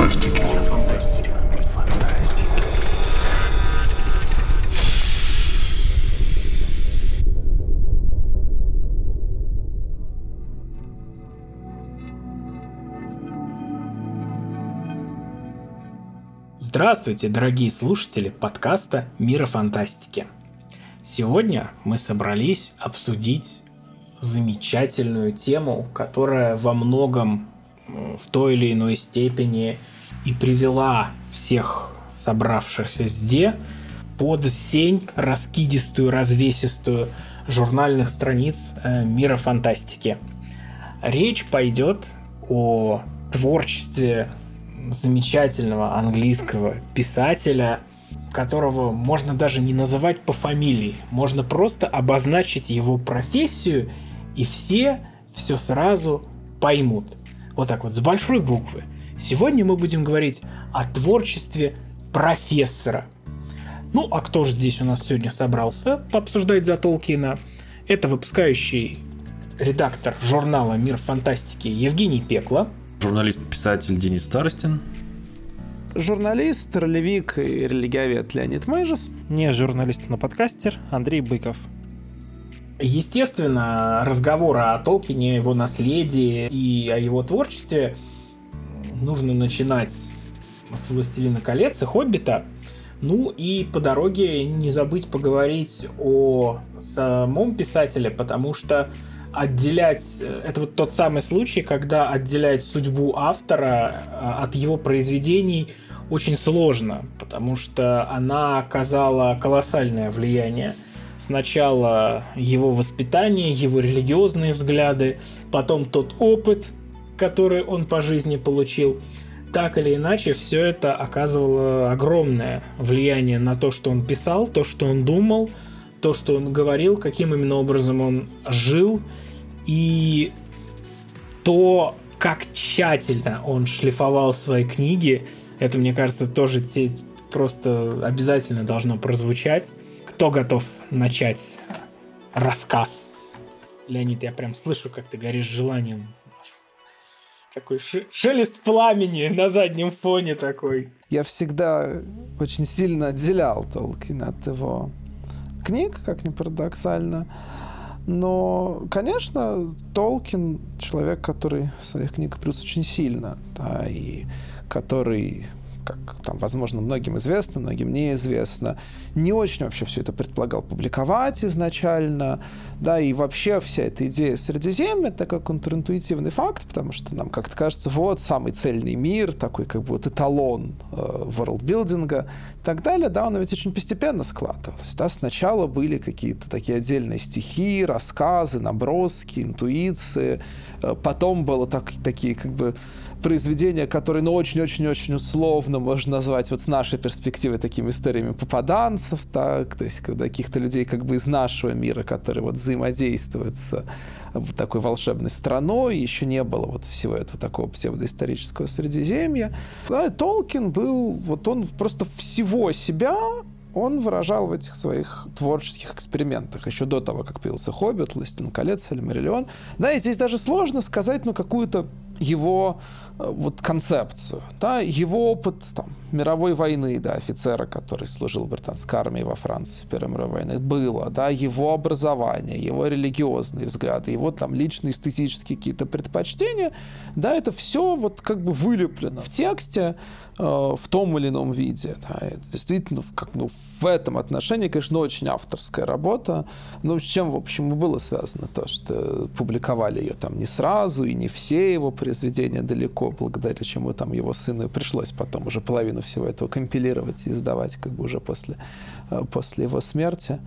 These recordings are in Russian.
фантастики. Здравствуйте, дорогие слушатели подкаста «Мира фантастики». Сегодня мы собрались обсудить замечательную тему, которая во многом в той или иной степени и привела всех собравшихся здесь под сень раскидистую, развесистую журнальных страниц э, мира фантастики. Речь пойдет о творчестве замечательного английского писателя, которого можно даже не называть по фамилии, можно просто обозначить его профессию, и все все сразу поймут. Вот так вот, с большой буквы. Сегодня мы будем говорить о творчестве профессора. Ну, а кто же здесь у нас сегодня собрался пообсуждать за Толкина? Это выпускающий редактор журнала «Мир фантастики» Евгений Пекла. Журналист-писатель Денис Старостин. Журналист, ролевик и религиовед Леонид Мэйжес. Не журналист, но подкастер Андрей Быков. Естественно, разговоры о Толкине, его наследии и о его творчестве нужно начинать с «Властелина колец» и «Хоббита». Ну и по дороге не забыть поговорить о самом писателе, потому что отделять... Это вот тот самый случай, когда отделять судьбу автора а, от его произведений очень сложно, потому что она оказала колоссальное влияние – Сначала его воспитание, его религиозные взгляды, потом тот опыт, который он по жизни получил. Так или иначе, все это оказывало огромное влияние на то, что он писал, то, что он думал, то, что он говорил, каким именно образом он жил, и то, как тщательно он шлифовал свои книги, это, мне кажется, тоже просто обязательно должно прозвучать. Кто готов начать рассказ? Леонид, я прям слышу, как ты горишь желанием. Такой шелест пламени на заднем фоне такой. Я всегда очень сильно отделял Толкина от его книг, как ни парадоксально. Но, конечно, Толкин человек, который в своих книгах плюс очень сильно, да, и который как там, возможно, многим известно, многим неизвестно. Не очень вообще все это предполагал публиковать изначально, да, и вообще вся эта идея Средиземья — это такой контринтуитивный факт, потому что нам как-то кажется, вот самый цельный мир, такой как бы вот эталон э, ворлдбилдинга и так далее, да, он ведь очень постепенно складывался, да, сначала были какие-то такие отдельные стихи, рассказы, наброски, интуиции, э, потом было так, такие как бы произведения, которые, ну, очень-очень-очень условно можно назвать вот с нашей перспективы такими историями попаданцев, так, то есть каких-то людей как бы из нашего мира, которые вот взаимодействуют с вот такой волшебной страной, еще не было вот всего этого такого псевдоисторического Средиземья. Да, Толкин был, вот он просто всего себя он выражал в этих своих творческих экспериментах еще до того, как появился «Хоббит», «Властелин колец», «Эльмариллион». Да, и здесь даже сложно сказать, ну, какую-то его Э, вот концепцию. Да, его опыт там, мировой войны, да, офицера, который служил в британской армии во Франции в Первой мировой войне, было, да, его образование, его религиозные взгляды, его там личные эстетические какие-то предпочтения, да, это все вот как бы вылеплено в тексте, э, в том или ином виде. Да. Это действительно, как, ну, в этом отношении, конечно, очень авторская работа. Ну, с чем, в общем, и было связано то, что публиковали ее там не сразу, и не все его произведения далеко благодаря чему там его сыну пришлось потом уже половину всего этого компилировать и издавать как бы уже после, э, после его смерти.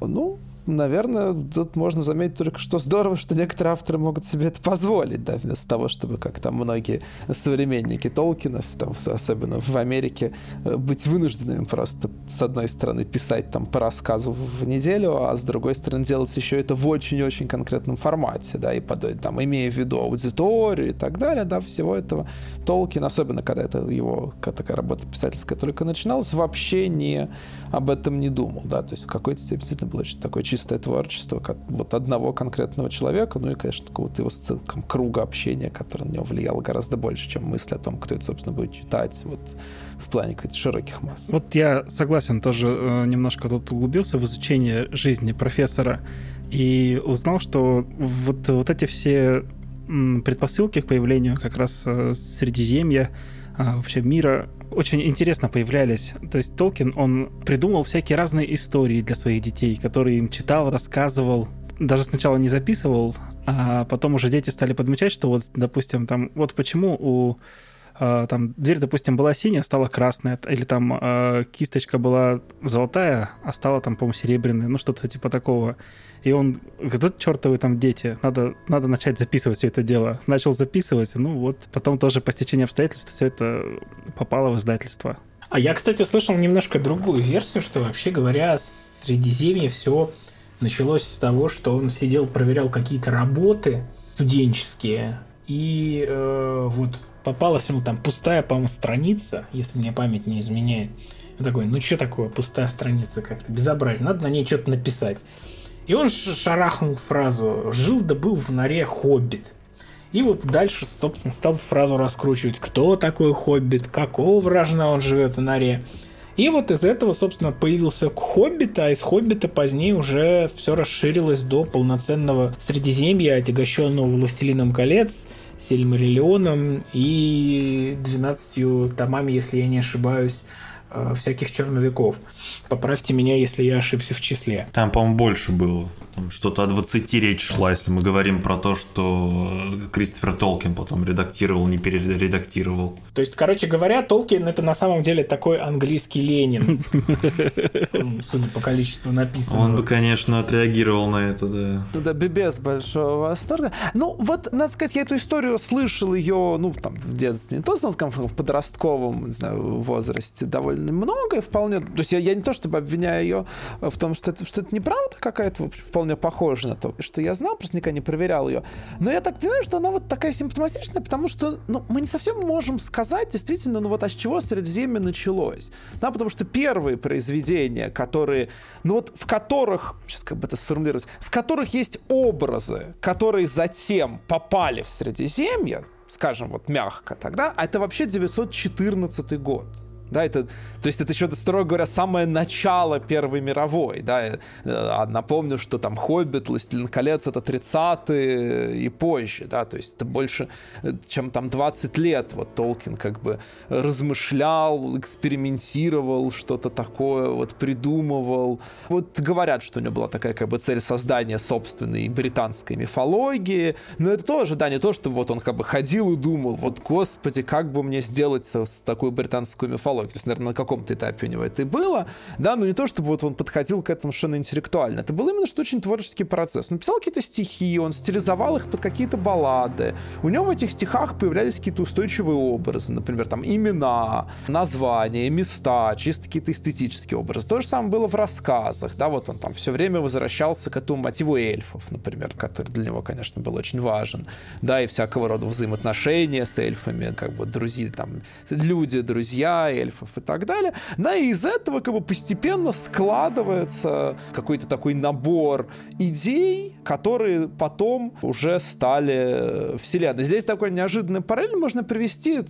Ну, наверное, тут можно заметить только, что здорово, что некоторые авторы могут себе это позволить, да, вместо того, чтобы, как там многие современники Толкина, там, особенно в Америке, э, быть вынужденными просто, с одной стороны, писать там по рассказу в неделю, а с другой стороны, делать еще это в очень-очень конкретном формате, да, и под, там, имея в виду аудиторию и так далее, да, всего этого. Толкин, особенно когда это его такая работа писательская только начиналась, вообще не об этом не думал, да, то есть в какой-то степени действительно был очень такой чистое творчество как вот одного конкретного человека, ну и, конечно, какого-то его там, круга общения, который на него влиял гораздо больше, чем мысль о том, кто это, собственно, будет читать вот в плане каких-то широких масс. Вот я согласен, тоже э, немножко тут углубился в изучение жизни профессора и узнал, что вот, вот эти все предпосылки к появлению как раз э, Средиземья, а, вообще мира очень интересно появлялись. То есть Толкин, он придумал всякие разные истории для своих детей, которые им читал, рассказывал. Даже сначала не записывал, а потом уже дети стали подмечать, что вот, допустим, там, вот почему у там дверь, допустим, была синяя, стала красная, или там э, кисточка была золотая, а стала там, по-моему, серебряная, ну что-то типа такого. И он говорит, чертовы там дети, надо, надо начать записывать все это дело. Начал записывать, ну вот, потом тоже по стечению обстоятельств все это попало в издательство. А я, кстати, слышал немножко другую версию, что вообще говоря, Средиземье все началось с того, что он сидел, проверял какие-то работы студенческие, и э, вот попалась ему там пустая, по-моему, страница, если мне память не изменяет. Он такой, ну что такое пустая страница, как-то безобразие, надо на ней что-то написать. И он шарахнул фразу «Жил да был в норе хоббит». И вот дальше, собственно, стал фразу раскручивать, кто такой хоббит, какого вражна он живет в норе. И вот из этого, собственно, появился Хоббит, а из Хоббита позднее уже все расширилось до полноценного Средиземья, отягощенного Властелином колец, Сильмариллионом и 12 томами, если я не ошибаюсь, э, всяких черновиков. Поправьте меня, если я ошибся в числе. Там, по-моему, больше было. Там что-то о 20 речь шла, если мы говорим про то, что Кристофер Толкин потом редактировал, не перередактировал. То есть, короче говоря, Толкин это на самом деле такой английский Ленин. Судя по количеству написанного. Он бы, конечно, отреагировал на это, да. Ну да, без большого восторга. Ну, вот, надо сказать, я эту историю слышал ее, ну, там, в детстве, не то, в подростковом, не знаю, возрасте довольно много, и вполне... То есть я, я не то, чтобы обвиняю ее в том, что это, что это неправда какая-то, вполне вполне похожа на то, что я знал, просто никогда не проверял ее. Но я так понимаю, что она вот такая симптоматичная, потому что ну, мы не совсем можем сказать действительно, ну вот а с чего Средиземье началось. Да, потому что первые произведения, которые, ну вот в которых, сейчас как бы это сформулировать, в которых есть образы, которые затем попали в Средиземье, скажем вот мягко тогда, а это вообще 914 год. Да, это, то есть это еще, строго говоря, самое начало Первой мировой. Да. А напомню, что там «Хоббит», «Властелин колец» — это 30-е и позже. Да. То есть это больше, чем там 20 лет вот Толкин как бы размышлял, экспериментировал, что-то такое вот придумывал. Вот говорят, что у него была такая как бы цель создания собственной британской мифологии. Но это тоже, да, не то, что вот он как бы ходил и думал, вот, господи, как бы мне сделать такую британскую мифологию психологии. То есть, наверное, на каком-то этапе у него это и было, да, но не то, чтобы вот он подходил к этому совершенно интеллектуально. Это был именно что очень творческий процесс. Он писал какие-то стихи, он стилизовал их под какие-то баллады. У него в этих стихах появлялись какие-то устойчивые образы, например, там имена, названия, места, чисто какие-то эстетические образы. То же самое было в рассказах, да, вот он там все время возвращался к этому мотиву эльфов, например, который для него, конечно, был очень важен, да, и всякого рода взаимоотношения с эльфами, как бы друзья, там, люди, друзья, эльфов и так далее. Да, и из этого как бы постепенно складывается какой-то такой набор идей, которые потом уже стали вселенной. Здесь такой неожиданный параллель можно привести,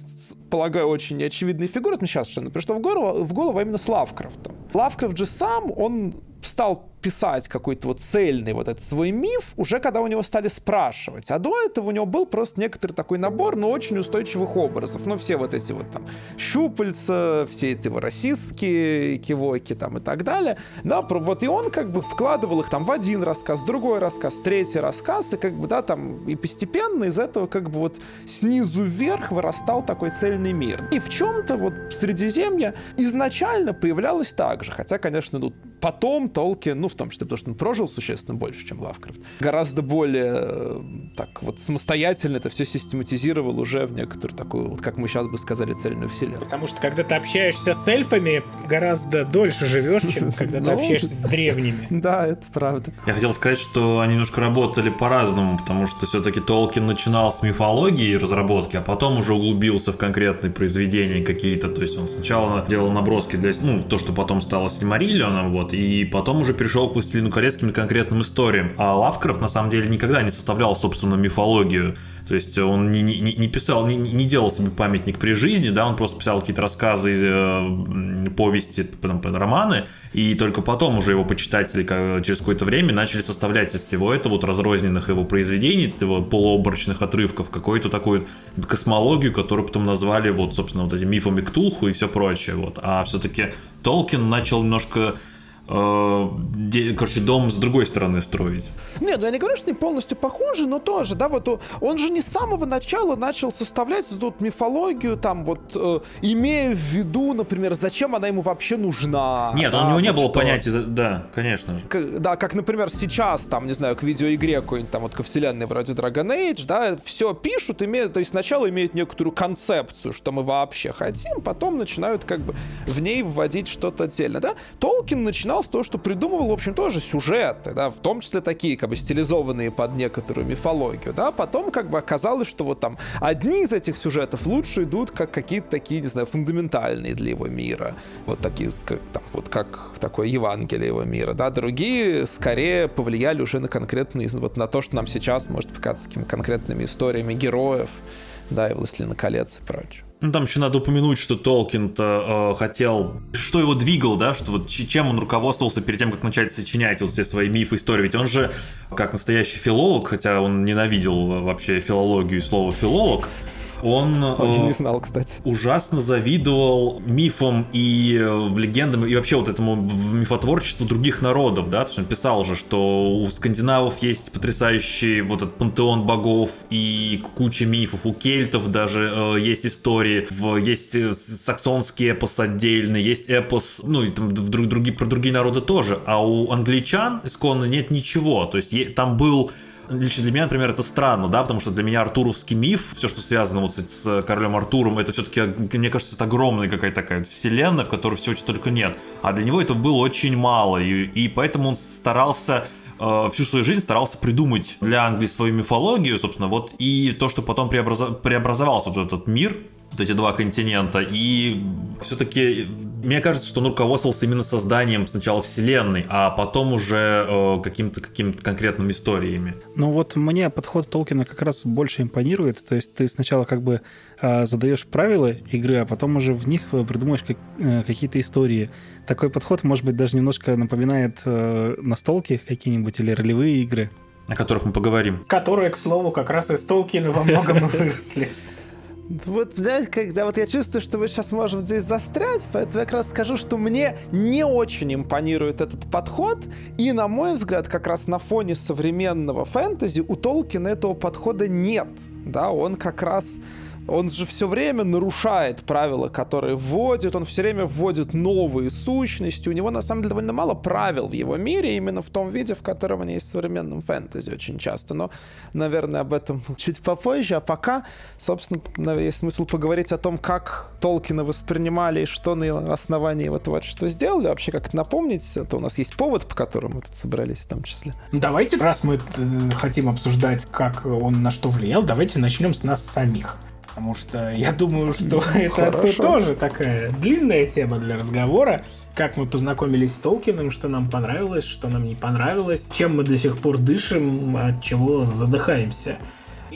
полагаю, очень очевидные фигуры, мне сейчас совершенно пришло в голову, в голову а именно с Лавкрафтом. Лавкрафт же сам, он стал писать какой-то вот цельный вот этот свой миф, уже когда у него стали спрашивать. А до этого у него был просто некоторый такой набор, но очень устойчивых образов. Ну, все вот эти вот там щупальца, все эти вот российские кивоки там и так далее. Да, вот и он как бы вкладывал их там в один рассказ, другой рассказ, третий рассказ, и как бы, да, там, и постепенно из этого как бы вот снизу вверх вырастал такой цельный мир. И в чем-то вот Средиземье изначально появлялось так же, хотя, конечно, тут потом Толкин, ну, в том числе потому, что он прожил существенно больше, чем Лавкрафт, гораздо более э, так вот самостоятельно это все систематизировал уже в некоторую такую, вот, как мы сейчас бы сказали, цельную вселенную. Потому что когда ты общаешься с эльфами, гораздо дольше живешь, чем когда ты ну, общаешься с древними. Да, это правда. Я хотел сказать, что они немножко работали по-разному, потому что все-таки Толкин начинал с мифологии и разработки, а потом уже углубился в конкретные произведения какие-то. То есть он сначала делал наброски для, ну, то, что потом стало Сильмариллионом, вот, и потом уже перешел пришел к «Властелину колец» конкретным историям. А Лавкрафт, на самом деле, никогда не составлял, собственно, мифологию. То есть он не, не, не писал, не, не делал себе памятник при жизни, да, он просто писал какие-то рассказы, э, повести, там, романы, и только потом уже его почитатели через какое-то время начали составлять из всего этого вот разрозненных его произведений, его полуоборочных отрывков, какую-то такую космологию, которую потом назвали вот, собственно, вот этим мифами Ктулху и все прочее. Вот. А все-таки Толкин начал немножко короче, дом с другой стороны строить. Нет, ну я не говорю, что они полностью похожи, но тоже, да, вот он же не с самого начала начал составлять тут мифологию, там вот, э, имея в виду, например, зачем она ему вообще нужна. Нет, да, у него не вот было что... понятия, да, конечно же. К, да, как, например, сейчас, там, не знаю, к видеоигре какой-нибудь, там, вот ко вселенной вроде Dragon Age, да, все пишут, имеют, то есть сначала имеют некоторую концепцию, что мы вообще хотим, потом начинают как бы в ней вводить что-то отдельно, да. Толкин начинал начинал с что придумывал, в общем, тоже сюжеты, да, в том числе такие, как бы, стилизованные под некоторую мифологию, да, потом, как бы, оказалось, что вот там одни из этих сюжетов лучше идут как какие-то такие, не знаю, фундаментальные для его мира, вот такие, как, там, вот как такое Евангелие его мира, да, другие скорее повлияли уже на конкретные, вот на то, что нам сейчас может показаться такими конкретными историями героев, да, и «Властелина колец» и прочее. Ну, там еще надо упомянуть, что Толкин-то э, хотел... Что его двигал, да? Что вот чем он руководствовался перед тем, как начать сочинять вот все свои мифы, истории. Ведь он же, как настоящий филолог, хотя он ненавидел вообще филологию и слово «филолог», он Очень не знал, кстати. ужасно завидовал мифам и э, легендам, и вообще вот этому мифотворчеству других народов, да, то есть он писал же, что у скандинавов есть потрясающий вот этот пантеон богов и куча мифов, у кельтов даже э, есть истории, в, есть э, саксонский эпос отдельный, есть эпос, ну и там в, друг, другие, про другие народы тоже, а у англичан исконно нет ничего, то есть там был лично для меня, например, это странно, да, потому что для меня артуровский миф, все, что связано вот с королем Артуром, это все-таки, мне кажется, это огромная какая-то такая вселенная, в которой всего чего только нет. А для него это было очень мало, и, и поэтому он старался э, всю свою жизнь старался придумать для Англии свою мифологию, собственно, вот и то, что потом преобразов... преобразовался вот этот мир, вот эти два континента. И все-таки мне кажется, что он руководствовался именно созданием сначала вселенной, а потом уже э, каким-то каким конкретными историями. Ну вот мне подход Толкина как раз больше импонирует. То есть ты сначала как бы э, задаешь правила игры, а потом уже в них придумаешь как, э, какие-то истории. Такой подход, может быть, даже немножко напоминает э, настолки какие-нибудь или ролевые игры. О которых мы поговорим. Которые, к слову, как раз из Толкина во многом и выросли. Вот, знаете, когда вот я чувствую, что мы сейчас можем здесь застрять, поэтому я как раз скажу, что мне не очень импонирует этот подход, и, на мой взгляд, как раз на фоне современного фэнтези у Толкина этого подхода нет, да, он как раз он же все время нарушает правила, которые вводит, он все время вводит новые сущности. У него, на самом деле, довольно мало правил в его мире, именно в том виде, в котором они есть в современном фэнтези очень часто. Но, наверное, об этом чуть попозже. А пока, собственно, есть смысл поговорить о том, как Толкина воспринимали и что на основании его творчества сделали. Вообще, как напомнить, это у нас есть повод, по которому мы тут собрались в том числе. Давайте, раз мы э, хотим обсуждать, как он на что влиял, давайте начнем с нас самих потому что я думаю, что это тоже такая длинная тема для разговора. Как мы познакомились с Толкиным, что нам понравилось, что нам не понравилось, чем мы до сих пор дышим, от чего задыхаемся.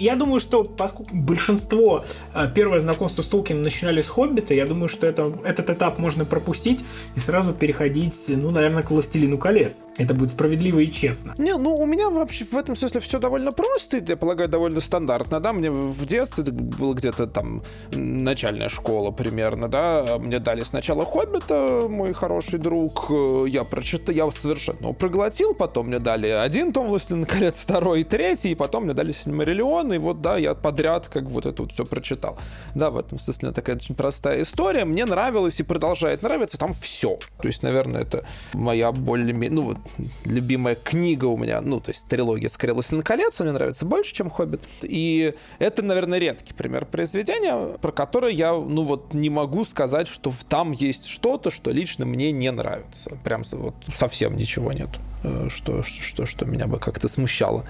Я думаю, что поскольку большинство э, первое знакомство с Толкином начинали с Хоббита, я думаю, что это, этот этап можно пропустить и сразу переходить, ну, наверное, к Властелину колец. Это будет справедливо и честно. Не, ну, у меня вообще в этом смысле все довольно просто, я полагаю, довольно стандартно, да, мне в детстве было где-то там начальная школа примерно, да, мне дали сначала Хоббита, мой хороший друг, э, я прочитал, я совершенно проглотил, потом мне дали один том Властелин колец, второй и третий, и потом мне дали Сильмариллион, и вот, да, я подряд как вот это вот все прочитал. Да, в этом смысле такая очень простая история. Мне нравилось и продолжает нравиться там все. То есть, наверное, это моя более ну вот, любимая книга у меня, ну, то есть трилогия «Скорее на колец», мне нравится больше, чем «Хоббит». И это, наверное, редкий пример произведения, про которое я, ну, вот не могу сказать, что там есть что-то, что лично мне не нравится. Прям вот совсем ничего нет, э, что, что, что, что меня бы как-то смущало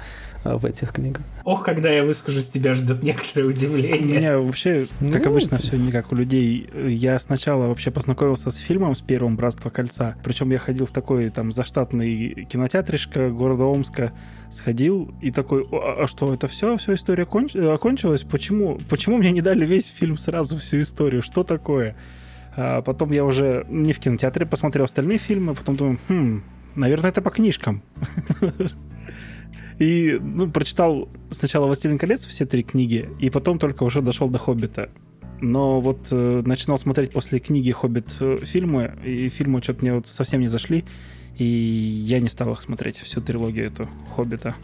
в этих книгах. Ох, когда я выскажусь, тебя ждет некоторое У удивление. меня вообще, как Ну. обычно, все не как у людей. Я сначала вообще познакомился с фильмом с первым «Братство кольца». Причем я ходил в такой там заштатный кинотеатришко города Омска, сходил и такой, «О, а что, это все? Все, история конч- окончилась? Почему? Почему мне не дали весь фильм сразу, всю историю? Что такое? А потом я уже не в кинотеатре посмотрел остальные фильмы, потом думаю, хм, наверное, это по книжкам. И ну, прочитал сначала «Властелин колец» все три книги, и потом только уже дошел до «Хоббита». Но вот э, начинал смотреть после книги «Хоббит» э, фильмы, и фильмы что-то мне вот совсем не зашли, и я не стал их смотреть, всю трилогию эту «Хоббита».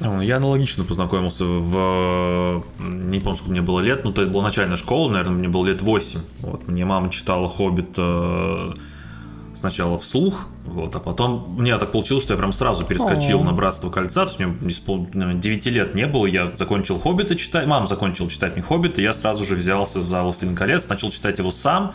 Ну, Я аналогично познакомился в... Не помню, сколько мне было лет, но это была начальная школа, наверное, мне было лет 8. Вот, мне мама читала «Хоббит» э, сначала вслух, вот, а потом у меня так получилось, что я прям сразу перескочил О. на «Братство кольца», то есть мне испол- наверное, 9 лет не было, я закончил «Хоббита» читать, мама закончила читать мне «Хоббита», я сразу же взялся за «Властелин колец», начал читать его сам,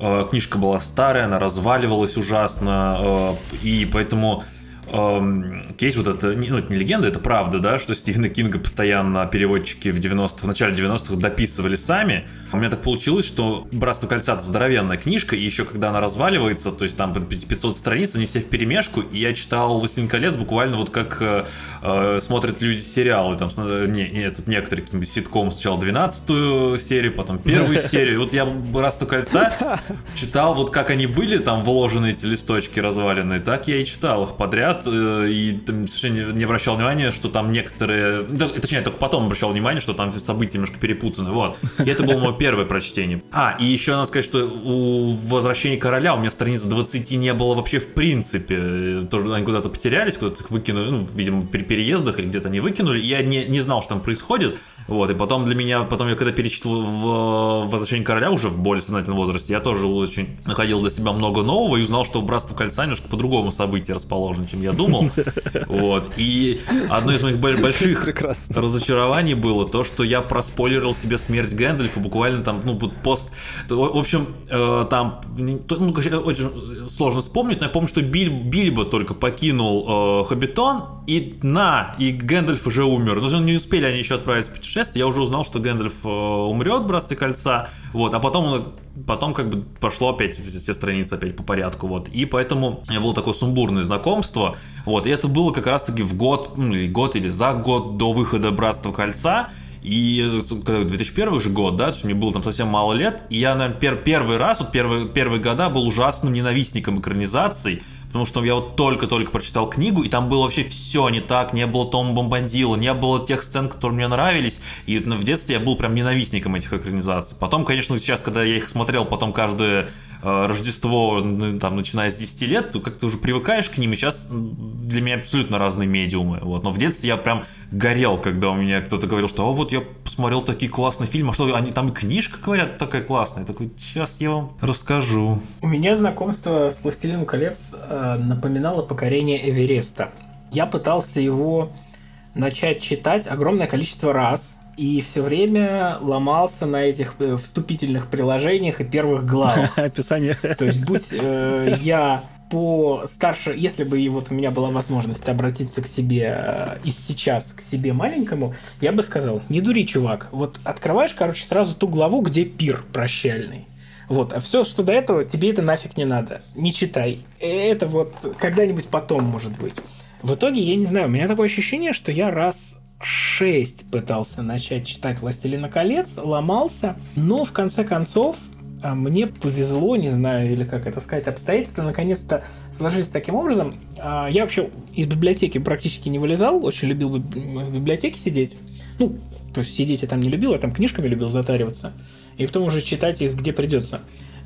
Э, книжка была старая, она разваливалась ужасно, э, и поэтому эм, есть вот это, ну, это не легенда, это правда, да, что Стивена Кинга постоянно переводчики в 90-х, в начале 90-х дописывали сами. У меня так получилось, что «Братство кольца» — это здоровенная книжка, и еще когда она разваливается, то есть там 500 страниц, они все в перемешку, и я читал «Властелин колец» буквально вот как э, э, смотрят люди сериалы, там, не, этот некоторые какие-нибудь ситком сначала 12 серию, потом первую серию. Вот я «Братство кольца» читал, вот как они были там вложены эти листочки разваленные, так я и читал их подряд, э, и там совершенно не- обращал внимания, что там некоторые... Точнее, только потом обращал внимание, что там события немножко перепутаны, вот. И это было мое первое прочтение. А, и еще надо сказать, что у «Возвращения короля» у меня страниц 20 не было вообще в принципе. Э, Тоже они куда-то потерялись, куда-то их выкинули, ну, видимо, при переездах или где-то они выкинули, я не, не знал, что там происходит. Вот, и потом для меня, потом я когда перечитывал в «Возвращение короля» уже в более сознательном возрасте, я тоже очень находил для себя много нового и узнал, что «Братство кольца» немножко по-другому событие расположено, чем я думал. Вот, и одно из моих бо- больших Прекрасно. разочарований было то, что я проспойлерил себе смерть Гэндальфа буквально там, ну, пост... В общем, э, там, ну, очень сложно вспомнить, но я помню, что Биль, Бильбо только покинул э, Хоббитон, и на, и Гэндальф уже умер. Ну, не успели они еще отправиться в путешествие, я уже узнал, что Гэндальф э, умрет «Братстве кольца», вот, а потом, потом как бы пошло опять все, страницы опять по порядку, вот, и поэтому у меня было такое сумбурное знакомство, вот, и это было как раз-таки в год, ну, или год или за год до выхода «Братства кольца», и э, когда 2001 же год, да, то есть мне было там совсем мало лет, и я, наверное, пер- первый раз, вот первые, первые года был ужасным ненавистником экранизаций, потому что я вот только-только прочитал книгу, и там было вообще все не так, не было Тома Бомбандила, не было тех сцен, которые мне нравились, и в детстве я был прям ненавистником этих экранизаций. Потом, конечно, сейчас, когда я их смотрел потом каждое э, Рождество, ну, там, начиная с 10 лет, то как-то уже привыкаешь к ним, и сейчас для меня абсолютно разные медиумы, вот. Но в детстве я прям горел, когда у меня кто-то говорил, что «О, вот я посмотрел такие классные фильмы, а что, они там и книжка, говорят, такая классная». Я такой, сейчас я вам расскажу. У меня знакомство с «Властелином колец» э, напоминало покорение Эвереста. Я пытался его начать читать огромное количество раз, и все время ломался на этих э, вступительных приложениях и первых главах. Описание. То есть, будь э, я по старше, если бы и вот у меня была возможность обратиться к себе э, и сейчас к себе маленькому, я бы сказал, не дури, чувак. Вот открываешь, короче, сразу ту главу, где пир прощальный. Вот, а все, что до этого, тебе это нафиг не надо. Не читай. Это вот когда-нибудь потом, может быть. В итоге, я не знаю, у меня такое ощущение, что я раз шесть пытался начать читать «Властелина колец», ломался, но в конце концов а, мне повезло, не знаю, или как это сказать, обстоятельства наконец-то сложились таким образом. А, Я вообще из библиотеки практически не вылезал, очень любил би- в библиотеке сидеть. Ну, то есть сидеть я там не любил, я там книжками любил затариваться. И потом уже читать их где придется.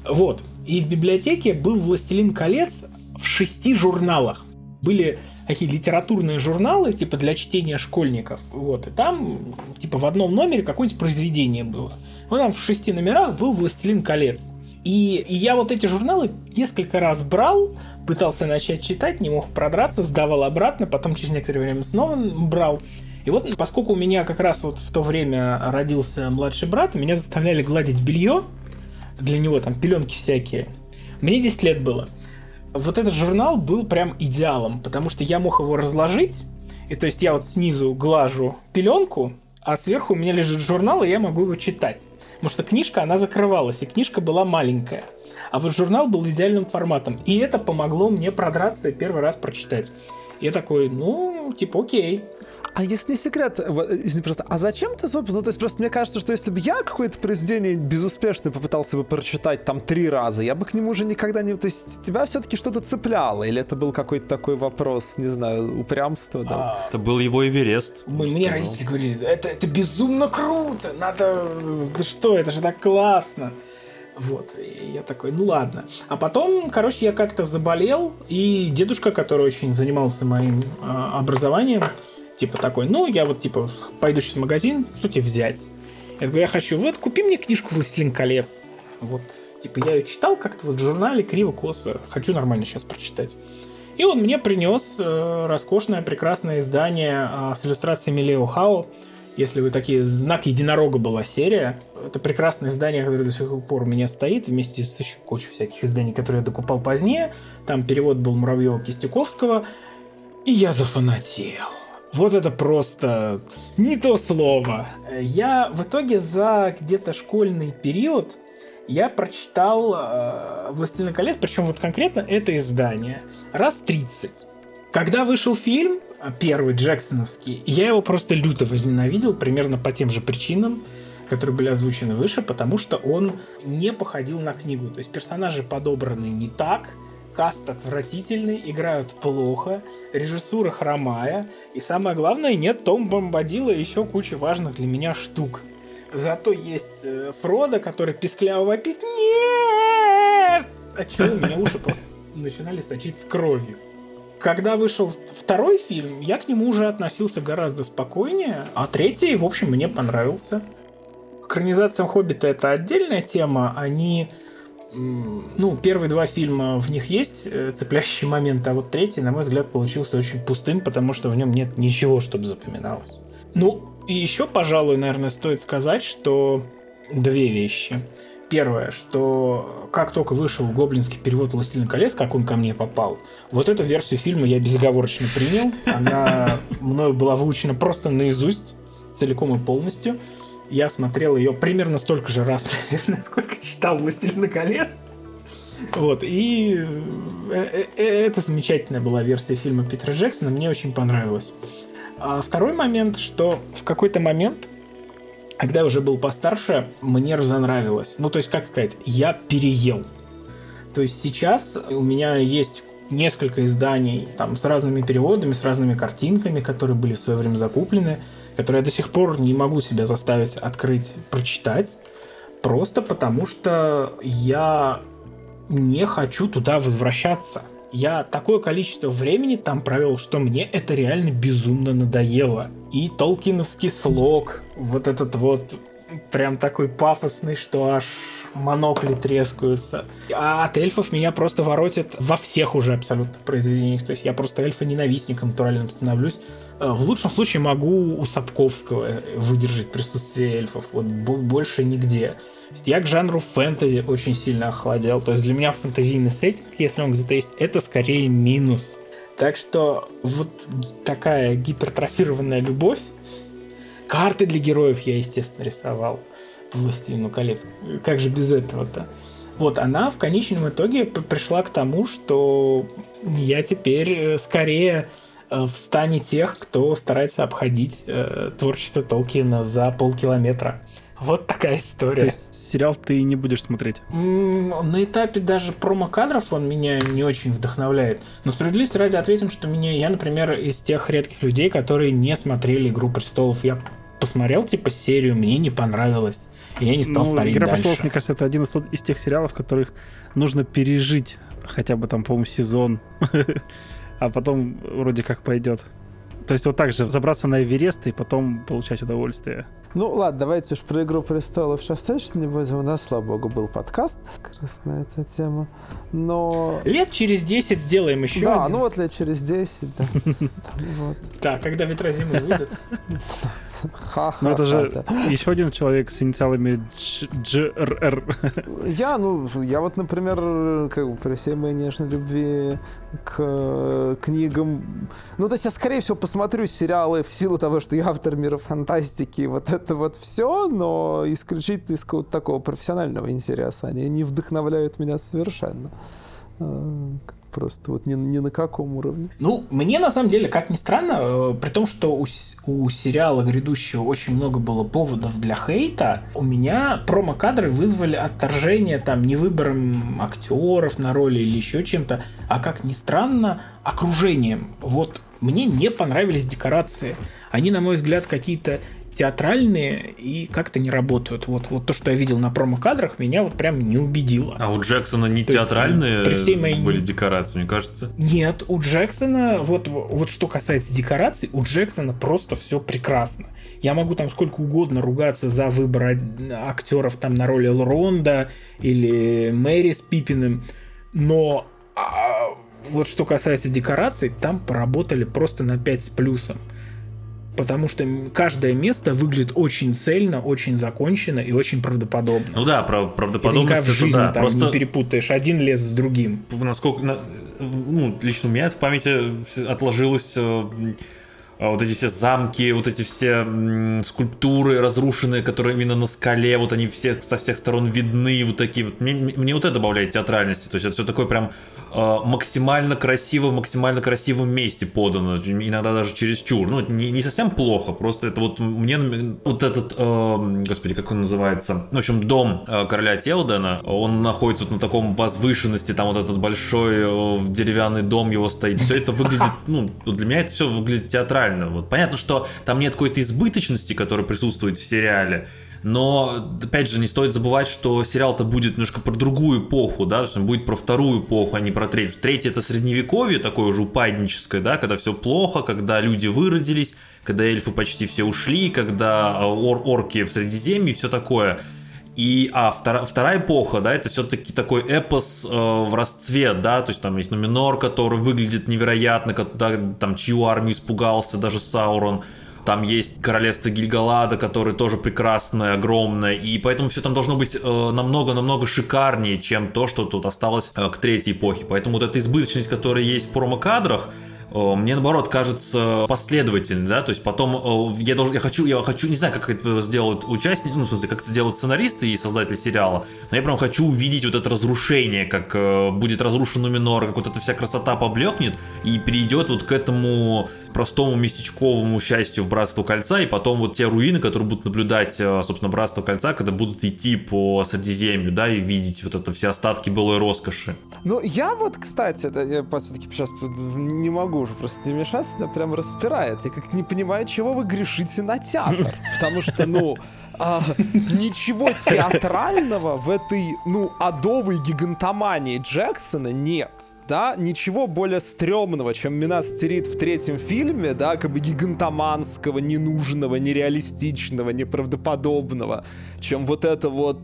Вот. И в библиотеке был «Властелин колец» в шести журналах. Были такие литературные журналы, типа для чтения школьников. Вот. И там, типа, в одном номере какое-нибудь произведение было. Вот там в шести номерах был «Властелин колец». И, и я вот эти журналы несколько раз брал, пытался начать читать, не мог продраться, сдавал обратно, потом через некоторое время снова брал. И вот, поскольку у меня как раз вот в то время родился младший брат, меня заставляли гладить белье, для него там пеленки всякие. Мне 10 лет было. Вот этот журнал был прям идеалом, потому что я мог его разложить, И то есть я вот снизу глажу пеленку, а сверху у меня лежит журнал, и я могу его читать. Потому что книжка, она закрывалась, и книжка была маленькая. А вот журнал был идеальным форматом. И это помогло мне продраться и первый раз прочитать. Я такой, ну, типа, окей. А если не секрет, вот, извини, просто, а зачем ты, собственно, ну, то есть просто мне кажется, что если бы я какое-то произведение безуспешно попытался бы прочитать там три раза, я бы к нему уже никогда не... То есть тебя все-таки что-то цепляло, или это был какой-то такой вопрос, не знаю, упрямства, да? А, Это был его Эверест. мы- мне сказал. родители говорили, это, это безумно круто, надо... Да что, это же так классно. Вот, и я такой, ну ладно. А потом, короче, я как-то заболел, и дедушка, который очень занимался моим а, образованием, типа такой, ну, я вот, типа, пойду сейчас в магазин, что тебе взять? Я такой, я хочу, вот, купи мне книжку «Властелин колец». Вот, типа, я ее читал как-то вот в журнале криво-косо, хочу нормально сейчас прочитать. И он мне принес э, роскошное, прекрасное издание э, с иллюстрациями Лео Хао. Если вы такие, «Знак единорога» была серия. Это прекрасное издание, которое до сих пор у меня стоит, вместе с еще кучей всяких изданий, которые я докупал позднее. Там перевод был Муравьева-Кистюковского. И я зафанател. Вот это просто не то слово. Я в итоге за где-то школьный период я прочитал э, «Властелин колец», причем вот конкретно это издание, раз 30. Когда вышел фильм, э, первый, Джексоновский, я его просто люто возненавидел, примерно по тем же причинам, которые были озвучены выше, потому что он не походил на книгу. То есть персонажи подобраны не так, каст отвратительный, играют плохо, режиссура хромая, и самое главное, нет Том Бомбадила и еще куча важных для меня штук. Зато есть э, Фродо, который пискляво вопит «Нет!» От чего у меня уши просто начинали сочиться кровью. Когда вышел второй фильм, я к нему уже относился гораздо спокойнее, а третий, в общем, мне понравился. К экранизациям «Хоббита» это отдельная тема, они... Ну, первые два фильма в них есть э, цепляющие моменты, а вот третий, на мой взгляд, получился очень пустым, потому что в нем нет ничего, чтобы запоминалось. Ну, и еще, пожалуй, наверное, стоит сказать, что две вещи. Первое, что как только вышел гоблинский перевод «Властелин колец», как он ко мне попал, вот эту версию фильма я безоговорочно принял. Она мною была выучена просто наизусть, целиком и полностью. Я смотрел ее примерно столько же раз, наверное, сколько читал «Властелин колец». Вот, и э, э, это замечательная была версия фильма Питера Джексона, мне очень понравилось. А второй момент, что в какой-то момент, когда я уже был постарше, мне разонравилось. Ну, то есть, как сказать, я переел. То есть сейчас у меня есть несколько изданий там, с разными переводами, с разными картинками, которые были в свое время закуплены, которые я до сих пор не могу себя заставить открыть, прочитать, просто потому что я не хочу туда возвращаться. Я такое количество времени там провел, что мне это реально безумно надоело. И толкиновский слог, вот этот вот прям такой пафосный, что аж монокли трескаются. А от эльфов меня просто воротит во всех уже абсолютно произведениях. То есть я просто эльфа-ненавистником натуральным становлюсь. Э, В лучшем случае могу у Сапковского выдержать присутствие эльфов. Вот бо- больше нигде. Я к жанру фэнтези очень сильно охладел. То есть для меня фэнтезийный сеттинг, если он где-то есть, это скорее минус. Так что вот такая гипертрофированная любовь. Карты для героев я, естественно, рисовал «Властелину колец». Как же без этого-то? Вот она в конечном итоге пришла к тому, что я теперь э, скорее э, в стане тех, кто старается обходить э, творчество Толкина за полкилометра. Вот такая история. То есть сериал ты не будешь смотреть. На этапе даже промо-кадров он меня не очень вдохновляет. Но справедливости ради ответим, что меня, я, например, из тех редких людей, которые не смотрели «Игру престолов». Я посмотрел, типа, серию, мне не понравилось. И я не стал Ну, смотреть «Игра дальше. престолов», мне кажется, это один из, из тех сериалов, которых нужно пережить хотя бы там, по-моему, сезон. А потом вроде как пойдет. То есть вот так же забраться на Эверест и потом получать удовольствие. Ну ладно, давайте уж про «Игру престолов» сейчас точно не будем. У нас, слава богу, был подкаст как раз на эту тему. Но... Лет через 10 сделаем еще да, один. ну вот лет через 10, да. Так, когда ветра зимы выйдут. Но это же да. еще один человек с инициалами GRR. Я, ну, я вот, например, как бы при всей моей нежной любви к э, книгам... Ну, то есть я, скорее всего, посмотрю смотрю сериалы в силу того, что я автор мира фантастики, вот это вот все, но исключительно из какого-то такого профессионального интереса. Они не вдохновляют меня совершенно. Просто вот ни, ни на каком уровне. Ну, мне на самом деле, как ни странно, э, при том, что у, у сериала грядущего очень много было поводов для хейта, у меня промо-кадры вызвали отторжение там не выбором актеров на роли или еще чем-то, а как ни странно, окружением. Вот мне не понравились декорации. Они, на мой взгляд, какие-то театральные и как-то не работают. Вот, вот то, что я видел на промо-кадрах, меня вот прям не убедило. А у Джексона не то театральные есть, при всей моей... были декорации, мне кажется? Нет, у Джексона, вот, вот что касается декораций, у Джексона просто все прекрасно. Я могу там сколько угодно ругаться за выбор актеров там на роли Лронда или Мэри с Пипиным, но а, вот что касается декораций, там поработали просто на 5 с плюсом потому что каждое место выглядит очень цельно, очень закончено и очень правдоподобно. Ну да, прав правдоподобность это в жизни да, там просто... не перепутаешь один лес с другим. Насколько, ну, лично у меня в памяти отложилось э, вот эти все замки, вот эти все скульптуры разрушенные, которые именно на скале, вот они все со всех сторон видны, вот такие вот. Мне, мне вот это добавляет театральности, то есть это все такое прям максимально красиво, в максимально красивом месте подано, иногда даже чересчур. Ну, не, не совсем плохо, просто это вот мне вот этот, э, господи, как он называется, в общем, дом э, короля Телдена, он находится вот на таком возвышенности, там вот этот большой э, деревянный дом его стоит, все это выглядит, ну, для меня это все выглядит театрально. Вот понятно, что там нет какой-то избыточности, которая присутствует в сериале, но, опять же, не стоит забывать, что сериал-то будет немножко про другую эпоху, да, то есть он будет про вторую эпоху, а не про третью. Третья это средневековье, такое уже упадническое, да, когда все плохо, когда люди выродились, когда эльфы почти все ушли, когда а, ор орки в Средиземье и все такое. И, а вторая, вторая эпоха, да, это все-таки такой эпос э, в расцвет, да, то есть там есть Нуминор, который выглядит невероятно, когда, там чью армию испугался даже Саурон, там есть королевство Гильгалада, которое тоже прекрасное, огромное, и поэтому все там должно быть э, намного-намного шикарнее, чем то, что тут осталось э, к третьей эпохе. Поэтому вот эта избыточность, которая есть в промо-кадрах, Э, мне наоборот кажется последовательным, да, то есть потом э, я должен, я хочу, я хочу, не знаю, как это сделают участники, ну, в смысле, как это сделают сценаристы и создатели сериала, но я прям хочу увидеть вот это разрушение, как э, будет разрушен Нуминор, как вот эта вся красота поблекнет и перейдет вот к этому простому местечковому счастью в Братство Кольца, и потом вот те руины, которые будут наблюдать, собственно, Братство Кольца, когда будут идти по Средиземью, да, и видеть вот это все остатки былой роскоши. Ну, я вот, кстати, я все-таки сейчас не могу уже просто не мешаться, тебя прям распирает. Я как не понимаю, чего вы грешите на театр. Потому что, ну, а, ничего театрального в этой, ну, адовой гигантомании Джексона нет да, ничего более стрёмного, чем Минас стерит в третьем фильме, да, как бы гигантоманского, ненужного, нереалистичного, неправдоподобного, чем вот эта вот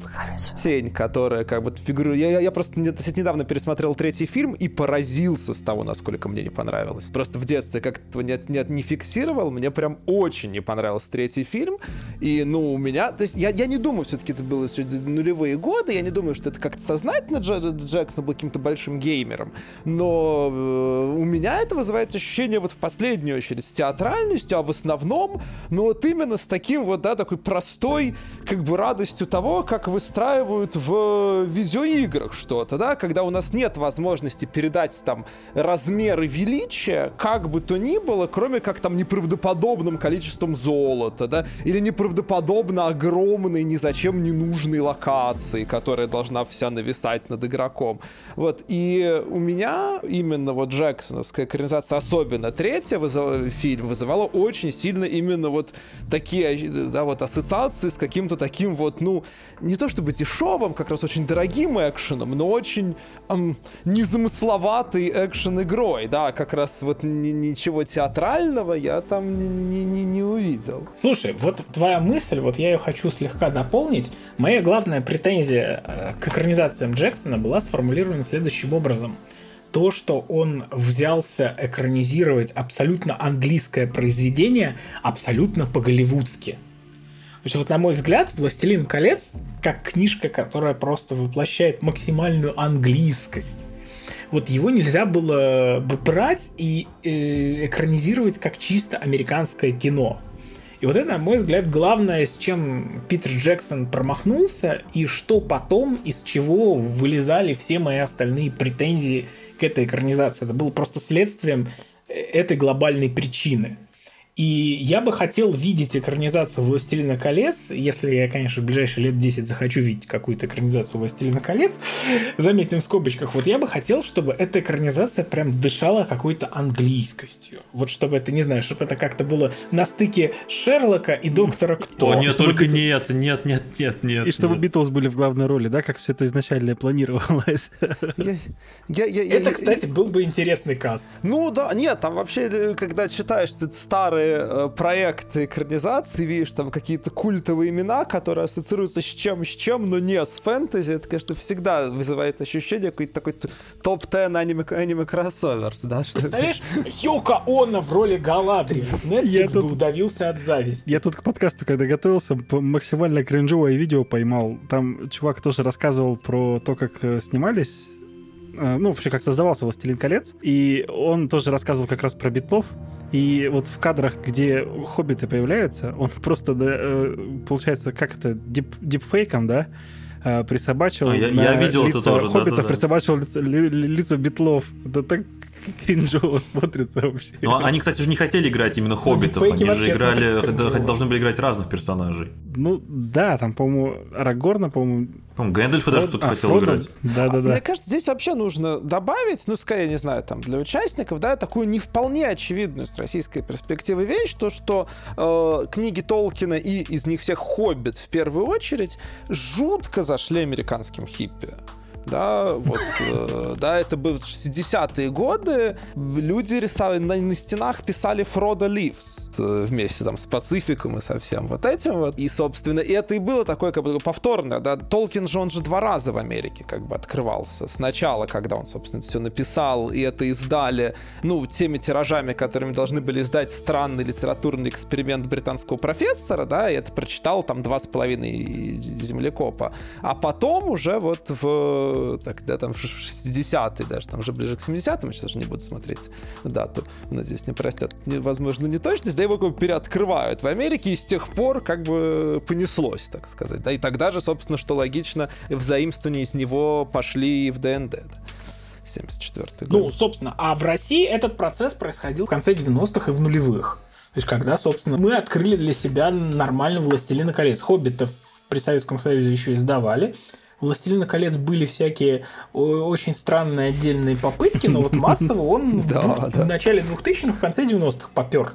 тень, которая как бы фигурирует. Я, я просто недавно пересмотрел третий фильм и поразился с того, насколько мне не понравилось. Просто в детстве как-то не, не, не фиксировал, мне прям очень не понравился третий фильм, и, ну, у меня, то есть я, я не думаю, все-таки это было все нулевые годы, я не думаю, что это как-то сознательно Джексон был каким-то большим геймером, но э, у меня это вызывает ощущение вот в последнюю очередь с театральностью, а в основном, ну вот именно с таким вот, да, такой простой, как бы радостью того, как выстраивают в видеоиграх что-то, да, когда у нас нет возможности передать там размеры величия, как бы то ни было, кроме как там неправдоподобным количеством золота, да, или неправдоподобно огромной, ни зачем не нужной локации, которая должна вся нависать над игроком. Вот, и у меня меня именно вот Джексоновская экранизация, особенно третья вызов... фильм, вызывала очень сильно именно вот такие, да, вот ассоциации с каким-то таким вот, ну, не то чтобы дешевым, как раз очень дорогим экшеном, но очень эм, незамысловатой экшен-игрой, да, как раз вот ничего театрального я там не, не, не, не увидел. Слушай, вот твоя мысль, вот я ее хочу слегка дополнить. Моя главная претензия э, к экранизациям Джексона была сформулирована следующим образом – то, что он взялся экранизировать абсолютно английское произведение абсолютно по-голливудски. То есть, вот, на мой взгляд, «Властелин колец» как книжка, которая просто воплощает максимальную английскость вот его нельзя было бы брать и э, экранизировать как чисто американское кино. И вот это, на мой взгляд, главное, с чем Питер Джексон промахнулся, и что потом, из чего вылезали все мои остальные претензии к этой экранизации. Это было просто следствием э, этой глобальной причины. И я бы хотел видеть экранизацию «Властелина колец», если я, конечно, в ближайшие лет 10 захочу видеть какую-то экранизацию «Властелина колец», заметим в скобочках, вот я бы хотел, чтобы эта экранизация прям дышала какой-то английскостью. Вот чтобы это, не знаю, чтобы это как-то было на стыке Шерлока и Доктора Кто. О, нет, Чтобы только нет, нет, нет, нет, нет. И чтобы. Битлз были в главной роли, да, как все это изначально планировалось. Я- я- я- я- Это, кстати, был бы интересный каст. Ну да, нет, там вообще, э, когда читаешь старые э, проекты экранизации, видишь там какие-то культовые имена, которые ассоциируются с чем, с чем, но не с фэнтези, это, конечно, всегда вызывает ощущение какой-то такой т- топ-10 аниме, аниме кроссоверс, да, что Представляешь, Йока Оно в роли Галадри. Я тут- бы удавился от зависти. Я тут к подкасту, когда готовился, максимально кринжовое видео поймал. Там чувак тоже рассказывал про то, как э, снимались ну, вообще, как создавался «Властелин колец», и он тоже рассказывал как раз про битлов, и вот в кадрах, где хоббиты появляются, он просто, да, э, получается, как это, дип, дипфейком, да, э, присобачивал А, я- на я видел это лица тоже, хоббитов, да-да-да. присобачивал лица, ли- ли- лица битлов. Это так кринжово смотрится вообще. Ну, они, кстати же, не хотели играть именно хоббитов, дипфейки они же играли, должны были играть разных персонажей. Ну, да, там, по-моему, Арагорна, по-моему... По-моему, Гэндальфа даже кто-то а, хотел Фродо? играть. Да-да-да. Мне кажется, здесь вообще нужно добавить, ну, скорее, не знаю, там, для участников, да, такую не вполне очевидную с российской перспективы вещь, то, что э, книги Толкина и из них всех «Хоббит» в первую очередь жутко зашли американским хиппи. Да, вот, э, да, это были 60-е годы, люди рисовали, на, на стенах писали Фродо Ливс э, вместе там с Пацификом и со всем вот этим вот. И, собственно, и это и было такое как бы повторное, да. Толкин же, он же два раза в Америке как бы открывался. Сначала, когда он, собственно, все написал, и это издали, ну, теми тиражами, которыми должны были издать странный литературный эксперимент британского профессора, да, и это прочитал там два с половиной землекопа. А потом уже вот в, тогда там в 60-е даже, там уже ближе к 70-м, сейчас уже не буду смотреть дату, надеюсь, не простят, возможно, не точность, да его как бы переоткрывают в Америке, и с тех пор как бы понеслось, так сказать, да, и тогда же, собственно, что логично, взаимствования из него пошли в ДНД, да. 74 год. Ну, собственно, а в России этот процесс происходил в конце 90-х и в нулевых. То есть, когда, собственно, мы открыли для себя нормально «Властелина колец». «Хоббитов» при Советском Союзе еще издавали. «Властелина колец» были всякие очень странные отдельные попытки, но вот массово он в, начале 2000-х, в конце 90-х попер.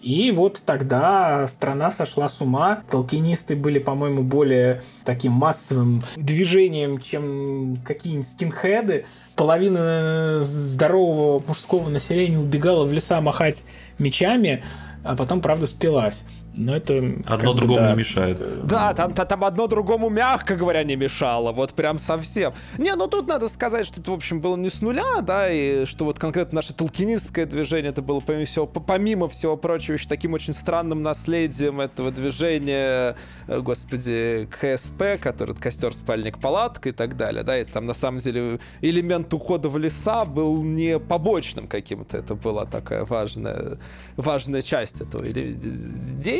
И вот тогда страна сошла с ума. Толкинисты были, по-моему, более таким массовым движением, чем какие-нибудь скинхеды. Половина здорового мужского населения убегала в леса махать мечами, а потом, правда, спилась. Но это... Одно другому да. не мешает. Да, там, та- там одно другому, мягко говоря, не мешало, вот прям совсем. Не, ну тут надо сказать, что это, в общем, было не с нуля, да, и что вот конкретно наше толкинистское движение, это было, помимо всего, помимо всего прочего, еще таким очень странным наследием этого движения, э, господи, КСП, который это костер, спальник, палатка и так далее, да, и там на самом деле элемент ухода в леса был не побочным каким-то, это была такая важная, важная часть этого или-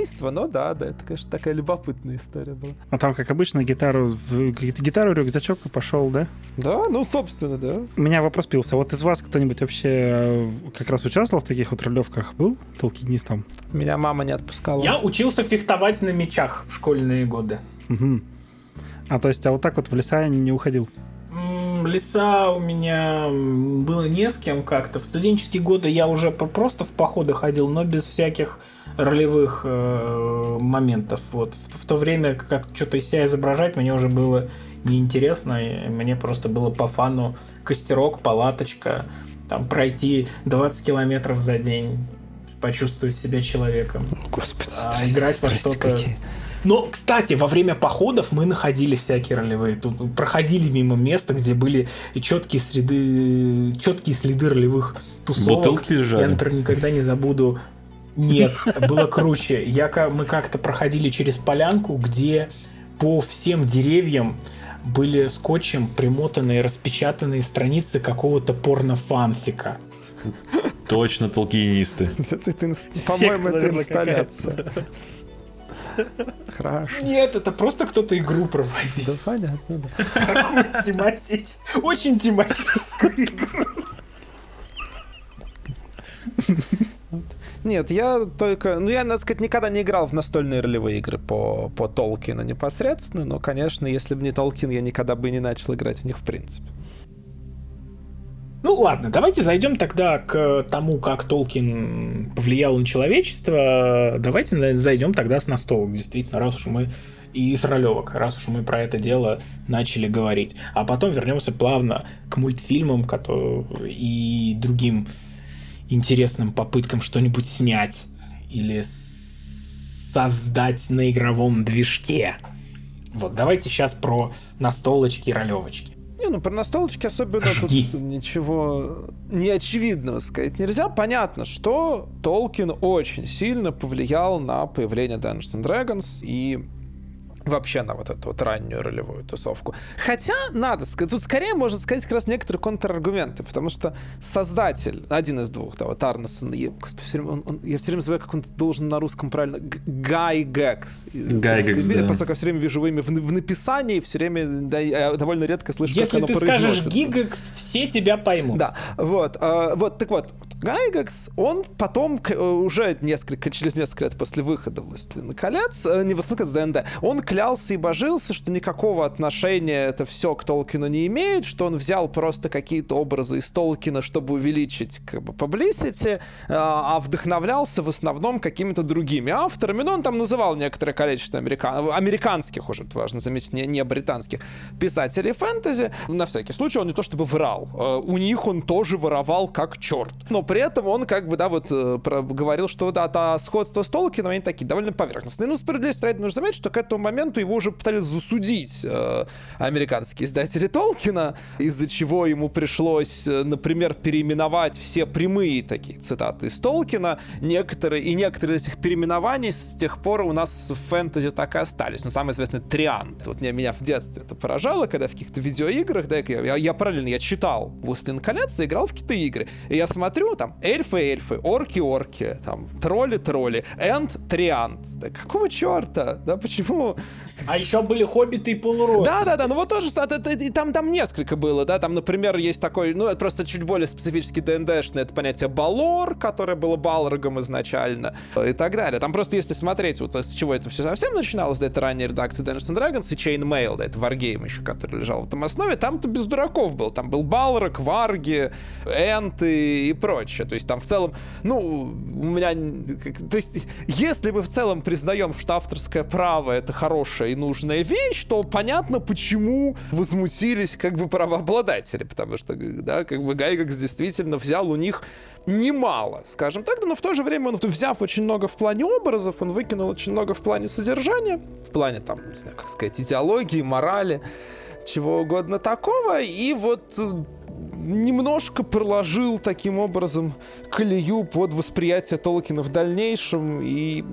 действия, но да, да, это, конечно, такая любопытная история была. А там, как обычно, гитару, в- гитару, рюкзачок и пошел, да? Да, ну, собственно, да. У меня вопрос пился. Вот из вас кто-нибудь вообще э, как раз участвовал в таких вот ролевках? Был толкинистом? Меня мама не отпускала. Я учился фехтовать на мечах в школьные годы. Мгм. А то есть, а вот так вот в леса не уходил? Леса у меня было не с кем как-то. В студенческие годы я уже просто в походы ходил, но без всяких ролевых э, моментов. Вот. В, в то время, как что-то из себя изображать, мне уже было неинтересно. и Мне просто было по фану костерок, палаточка, там пройти 20 километров за день, почувствовать себя человеком. Господи, А, играть во что-то- Но, кстати, во время походов мы находили всякие ролевые. Тут проходили мимо места, где были четкие следы, четкие следы ролевых тусовок. Бутылки лежали. Я, например, никогда не забуду. Нет, было круче. Я, мы как-то проходили через полянку, где по всем деревьям были скотчем примотанные, распечатанные страницы какого-то порно-фанфика. Точно толкинисты. По-моему, это инсталляция. Хорошо. Нет, это просто кто-то игру проводил. Да, понятно, да. Тематическую, очень тематическую игру. Нет, я только... Ну, я, надо сказать, никогда не играл в настольные ролевые игры по, по Толкину непосредственно, но, конечно, если бы не Толкин, я никогда бы не начал играть в них в принципе. Ну ладно, давайте зайдем тогда к тому, как Толкин повлиял на человечество. Давайте зайдем тогда с настолок, действительно, раз уж мы и с ролевок, раз уж мы про это дело начали говорить. А потом вернемся плавно к мультфильмам и другим интересным попыткам что-нибудь снять или создать на игровом движке. Вот, давайте сейчас про настолочки и ролевочки. Не, ну про настолочки особенно тут Жги. ничего неочевидного сказать нельзя. Понятно, что Толкин очень сильно повлиял на появление Dungeons and Dragons и вообще на вот эту вот раннюю ролевую тусовку. Хотя, надо сказать, тут скорее можно сказать как раз некоторые контраргументы, потому что создатель, один из двух, да, вот Арнесон, я, господи, всё время он- он- я все время забываю, как он должен на русском правильно, Гай Гекс. Гай Гекс, да. Поскольку я все время вижу его имя в, в написании, все время да, я довольно редко слышу, как Если оно ты скажешь. Гигакс, все тебя поймут. Да, вот, а, вот, так вот Гайгакс, он потом, э, уже несколько, через несколько лет после выхода «Властелина колец», э, не «Властелина колец», ДНД, он клялся и божился, что никакого отношения это все к Толкину не имеет, что он взял просто какие-то образы из Толкина, чтобы увеличить как бы publicity, а а вдохновлялся в основном какими-то другими авторами, но он там называл некоторое количество американ... американских уже, важно заметить, не, не британских писателей фэнтези. На всякий случай он не то чтобы врал, э, у них он тоже воровал как черт. Но при этом он как бы, да, вот э, говорил, что да, та сходство с Толкином, они такие довольно поверхностные. Ну, справедливости ради нужно заметить, что к этому моменту его уже пытались засудить э, американские издатели Толкина, из-за чего ему пришлось, э, например, переименовать все прямые такие цитаты из Толкина. Некоторые, и некоторые из этих переименований с тех пор у нас в фэнтези так и остались. Ну, самый известный Триант. Вот меня, меня в детстве это поражало, когда в каких-то видеоиграх, да, я, я, я параллельно, я читал «Властелин колец» играл в какие-то игры. И я смотрю, там, эльфы-эльфы, орки-орки, там, тролли-тролли, энд Триант. Да какого черта? Да почему? А еще были хоббиты и полуросли. Да, да, да, ну вот тоже, и там, там несколько было, да, там, например, есть такой, ну, это просто чуть более специфический ДНДшный, это понятие Балор, которое было Балрогом изначально, и так далее. Там просто, если смотреть, вот с чего это все совсем начиналось, да, это ранняя редакция Dungeons and Dragons и Chainmail, да, это Wargame еще, который лежал в этом основе, там-то без дураков был, там был Балрог, Варги, Энты и прочее, то есть там в целом, ну, у меня, то есть, если мы в целом признаем, что авторское право это и нужная вещь, то понятно, почему возмутились как бы правообладатели, потому что, да, как бы Гайгакс действительно взял у них немало, скажем так, но в то же время он, взяв очень много в плане образов, он выкинул очень много в плане содержания, в плане, там, не знаю, как сказать, идеологии, морали, чего угодно такого, и вот э, немножко проложил таким образом колею под восприятие Толкина в дальнейшем, и,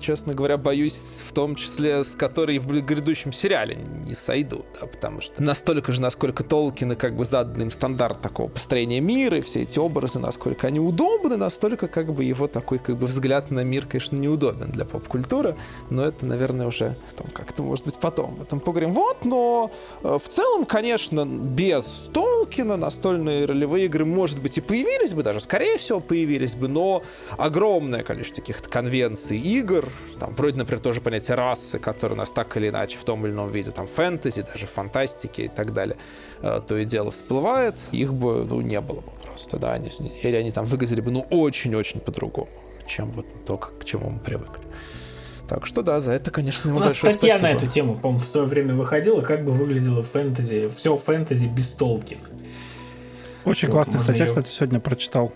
честно говоря, боюсь, в том числе с которой в грядущем сериале не сойдут, да, потому что настолько же, насколько Толкина как бы задан им стандарт такого построения мира, и все эти образы, насколько они удобны, настолько как бы его такой как бы взгляд на мир, конечно, неудобен для поп-культуры, но это, наверное, уже там как-то, может быть, потом об этом поговорим. Вот, но э, в целом, конечно, без Толкина настольные ролевые игры, может быть, и появились бы, даже, скорее всего, появились бы, но огромное количество каких-то конвенций игр, там, вроде, например, тоже понятие расы, которые у нас так или иначе в том или ином виде, там, фэнтези, даже фантастики и так далее, э, то и дело всплывает, их бы, ну, не было бы просто, да, они, или они там выглядели бы, ну, очень-очень по-другому, чем вот то, к чему мы привыкли. Так что да, за это, конечно, У ему нас большое статья спасибо. на эту тему, по-моему, в свое время выходила, как бы выглядело фэнтези, все фэнтези без Толкина. Очень классная статья, кстати, сегодня прочитал.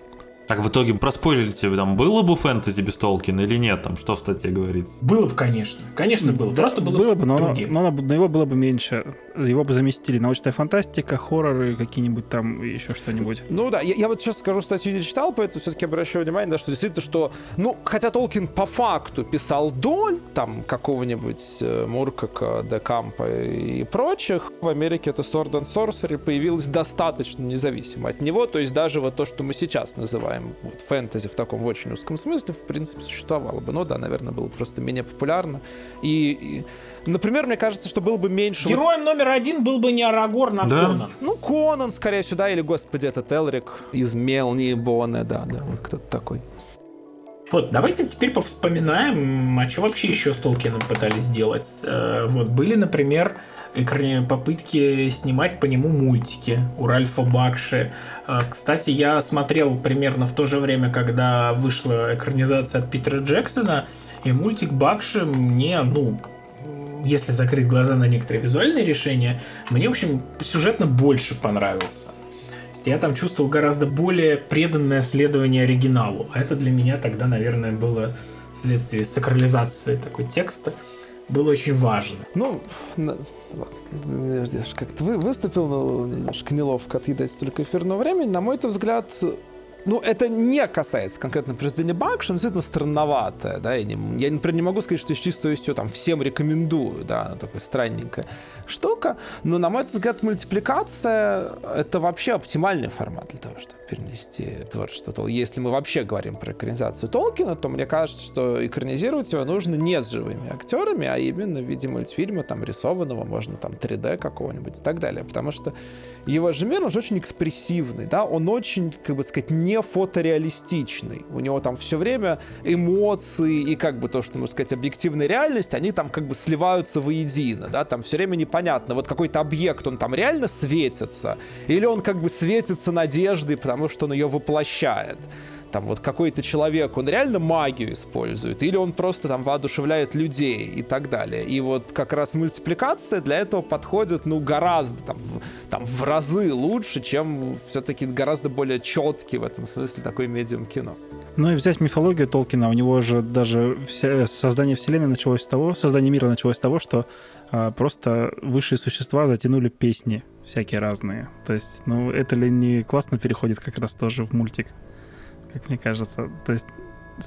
Так в итоге проспойлерите, там было бы фэнтези без Толкина или нет? Там что в статье говорится? Было бы, конечно. Конечно, было. Да, Просто было, было бы, но, оно- но но его было бы меньше. Его бы заместили научная фантастика, хорроры, какие-нибудь там, еще что-нибудь. Ну да, я, я вот сейчас скажу, статью не читал, поэтому все-таки обращаю внимание, да, что действительно, что, ну, хотя Толкин по факту писал доль, там, какого-нибудь э, Муркака, Декампа и прочих, в Америке это Sword and Sorcery появилось достаточно независимо от него, то есть даже вот то, что мы сейчас называем вот, фэнтези в таком очень узком смысле, в принципе, существовало бы. Ну да, наверное, было просто менее популярно. И, и, например, мне кажется, что было бы меньше... вот Героем номер один был бы не Арагорн, а Да. Конан. ну, Конан, скорее всего, да, или, господи, этот Элрик из Мелни Боне, да, да, вот кто-то такой. Вот, давайте теперь повспоминаем, а что вообще еще с Толкином пытались сделать. Э, Вот, были, например, попытки снимать по нему мультики у Ральфа Бакши. Э, Кстати, я смотрел примерно в то же время, когда вышла экранизация от Питера Джексона, и мультик Бакши мне, ну, если закрыть глаза на некоторые визуальные решения, мне, в общем, сюжетно больше понравился. Я там чувствовал гораздо более преданное следование оригиналу. А это для меня тогда, наверное, было вследствие сакрализации такой текста. Было очень важно. Ну, ж как-то вы, выступил, но немножко неловко отъедать столько эфирного времени. На мой взгляд, ну, это не касается конкретно произведения Бакши, но действительно странноватое, да, я не, я, например, не могу сказать, что с чистой совестью там всем рекомендую, да, такая странненькая штука, но, на мой взгляд, мультипликация — это вообще оптимальный формат для того, чтобы перенести творчество Тол- Если мы вообще говорим про экранизацию Толкина, то мне кажется, что экранизировать его нужно не с живыми актерами, а именно в виде мультфильма, там, рисованного, можно там 3D какого-нибудь и так далее. Потому что его же мир, он же очень экспрессивный, да, он очень, как бы сказать, не фотореалистичный. У него там все время эмоции и как бы то, что, можно сказать, объективная реальность, они там как бы сливаются воедино, да, там все время непонятно, вот какой-то объект, он там реально светится, или он как бы светится надеждой, потому что он ее воплощает там вот какой-то человек, он реально магию использует, или он просто там воодушевляет людей и так далее. И вот как раз мультипликация для этого подходит, ну, гораздо там в, там, в разы лучше, чем все-таки гораздо более четкий в этом смысле такой медиум кино. Ну и взять мифологию Толкина, у него же даже вся, создание вселенной началось с того, создание мира началось с того, что а, просто высшие существа затянули песни всякие разные. То есть, ну это ли не классно переходит как раз тоже в мультик, как мне кажется. То есть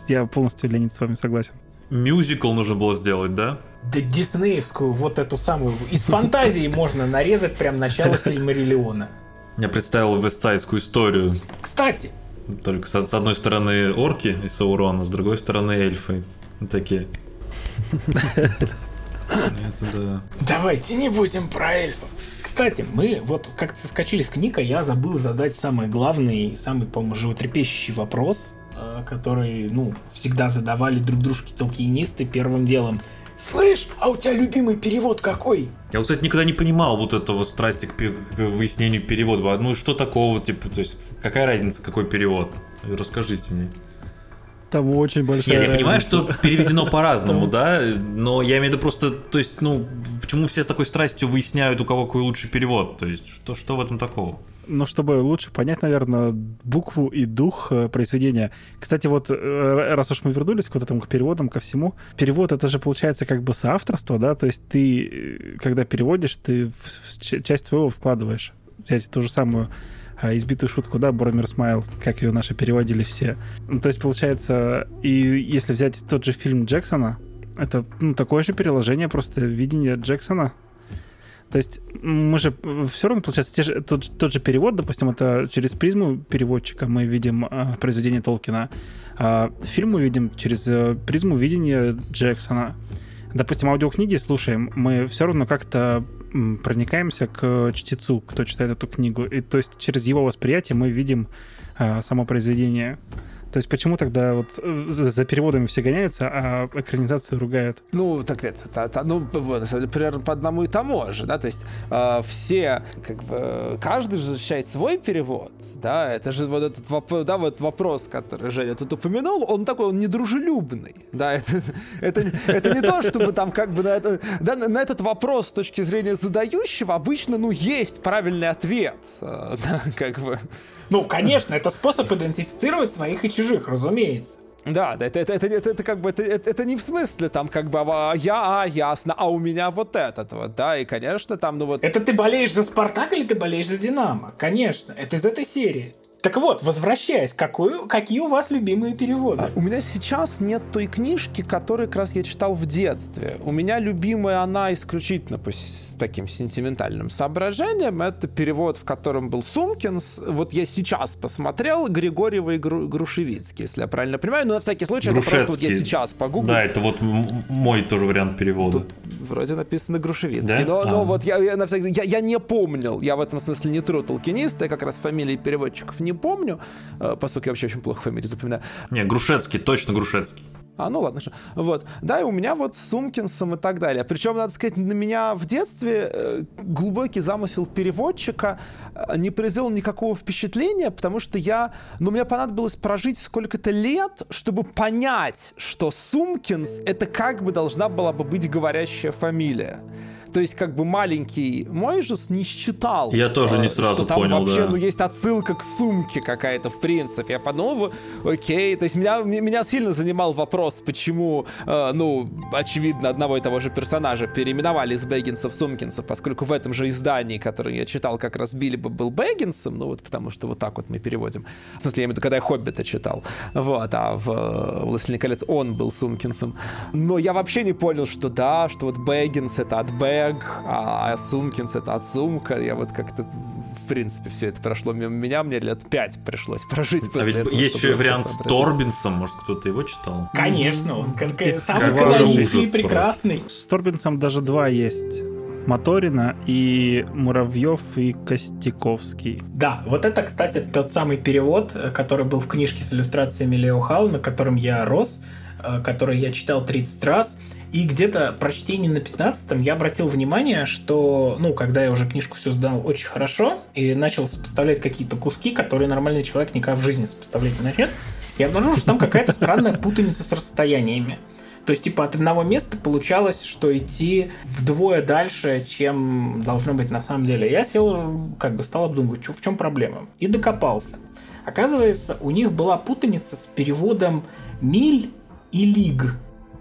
я полностью, Леонид, с вами согласен. Мюзикл нужно было сделать, да? Да диснеевскую, вот эту самую. Из фантазии можно нарезать прям начало Сильмариллиона. Я представил вестсайдскую историю. Кстати, Только с, с одной стороны орки и Саурона, с другой стороны эльфы. Такие. Это да. давайте не будем про эльфов. Кстати, мы вот как-то соскочили с книг, а я забыл задать самый главный, самый, по-моему, животрепещущий вопрос, э, который, ну, всегда задавали друг дружке толкинисты первым делом. Слышь, а у тебя любимый перевод какой? Я, кстати, никогда не понимал вот этого страсти к, к выяснению перевода. Ну, что такого, типа, то есть, какая разница, какой перевод? Расскажите мне. Там очень большая Нет, я понимаю, что переведено по-разному, да, но я имею в виду просто, то есть, ну, почему все с такой страстью выясняют, у кого какой лучший перевод? То есть, что, что в этом такого? Ну, чтобы лучше понять, наверное, букву и дух э, произведения. Кстати, вот э, раз уж мы вернулись к вот этому к переводам, ко всему, перевод это же получается как бы соавторство, да, то есть ты, э, когда переводишь, ты в- в ч- часть своего вкладываешь. Взять ту же самую избитую шутку, да, Боромир Смайл, как ее наши переводили все. Ну, то есть, получается, и если взять тот же фильм Джексона, это ну, такое же переложение, просто видение Джексона, то есть мы же все равно, получается, те же, тот, тот же перевод, допустим, это через призму переводчика мы видим а, произведение Толкина, а фильм мы видим через э, призму видения Джексона. Допустим, аудиокниги слушаем, мы все равно как-то проникаемся к чтецу, кто читает эту книгу. И то есть через его восприятие мы видим а, само произведение. То есть почему тогда вот э, за, за переводами все гоняются, а экранизацию ругают? Ну, так это, та- та- ну, п- на самом деле, примерно по одному и тому же, да, то есть э, все, как бы, каждый же защищает свой перевод, да, это же вот этот воп- да, вот вопрос, который Женя тут упомянул, он такой, он недружелюбный, да, это, это, это не то, чтобы там как бы на, это, да, на этот вопрос с точки зрения задающего обычно, ну, есть правильный ответ, э, да, как бы, Ну, конечно, это способ идентифицировать своих и чужих, разумеется. Да, да, это, это, это, это, это как бы это, это, это не в смысле там как бы а, я, а, ясно, а у меня вот этот вот, да, и конечно там, ну вот. Это ты болеешь за Спартак или ты болеешь за Динамо? Конечно, это из этой серии. Так вот, возвращаясь, какой, какие у вас любимые переводы? А, у меня сейчас нет той книжки, которую как раз я читал в детстве. У меня любимая она исключительно по таким сентиментальным соображениям. Это перевод, в котором был Сумкинс. Вот я сейчас посмотрел Григорьева и Гру- Грушевицкий, если я правильно понимаю. Но на всякий случай это просто вот я сейчас погуглил. Да, это вот мой тоже вариант перевода. Тут вроде написано Грушевицкий. Да? Но, а. но вот я, я, на всякий, я, я не помнил. Я в этом смысле не тру толкинист. Я как раз фамилии переводчиков не помню. Э, поскольку я вообще очень плохо фамилии запоминаю. Не, Грушецкий, точно Грушецкий. А, ну ладно, что. Вот. Да, и у меня вот с Сумкинсом и так далее. Причем, надо сказать, на меня в детстве э, глубокий замысел переводчика э, не произвел никакого впечатления, потому что я... Ну, мне понадобилось прожить сколько-то лет, чтобы понять, что Сумкинс — это как бы должна была бы быть говорящая фамилия. То есть, как бы маленький Мойжес не считал. Я тоже не э, сразу что там понял, вообще, да. ну, есть отсылка к сумке какая-то, в принципе. Я подумал, окей. То есть, меня, меня сильно занимал вопрос, почему, э, ну, очевидно, одного и того же персонажа переименовали из Бэггинса в Сумкинса, поскольку в этом же издании, которое я читал, как раз Билли был Бэггинсом, ну, вот потому что вот так вот мы переводим. В смысле, я имею в виду, когда я Хоббита читал. Вот, а в э, «Властелине колец» он был Сумкинсом. Но я вообще не понял, что да, что вот Бэггинс — это от Бэг, Бэг, а, а Сумкинс это от Сумка. Я вот как-то в принципе, все это прошло мимо меня, мне лет пять пришлось прожить после а ведь этого. Есть еще вариант с Торбинсом, может, кто-то его читал? Конечно, он как, самый каноничный и прекрасный. С Торбинсом даже два есть. Моторина и Муравьев и Костяковский. Да, вот это, кстати, тот самый перевод, э, который был в книжке с иллюстрациями Лео Хау, на котором я рос, э, который я читал 30 раз. И где-то прочтение на 15-м я обратил внимание, что, ну, когда я уже книжку все сдал очень хорошо и начал сопоставлять какие-то куски, которые нормальный человек никогда в жизни сопоставлять не начнет, я обнаружил, что там какая-то странная путаница с расстояниями. То есть, типа, от одного места получалось, что идти вдвое дальше, чем должно быть на самом деле. Я сел, как бы стал обдумывать, в чем проблема. И докопался. Оказывается, у них была путаница с переводом миль и лиг.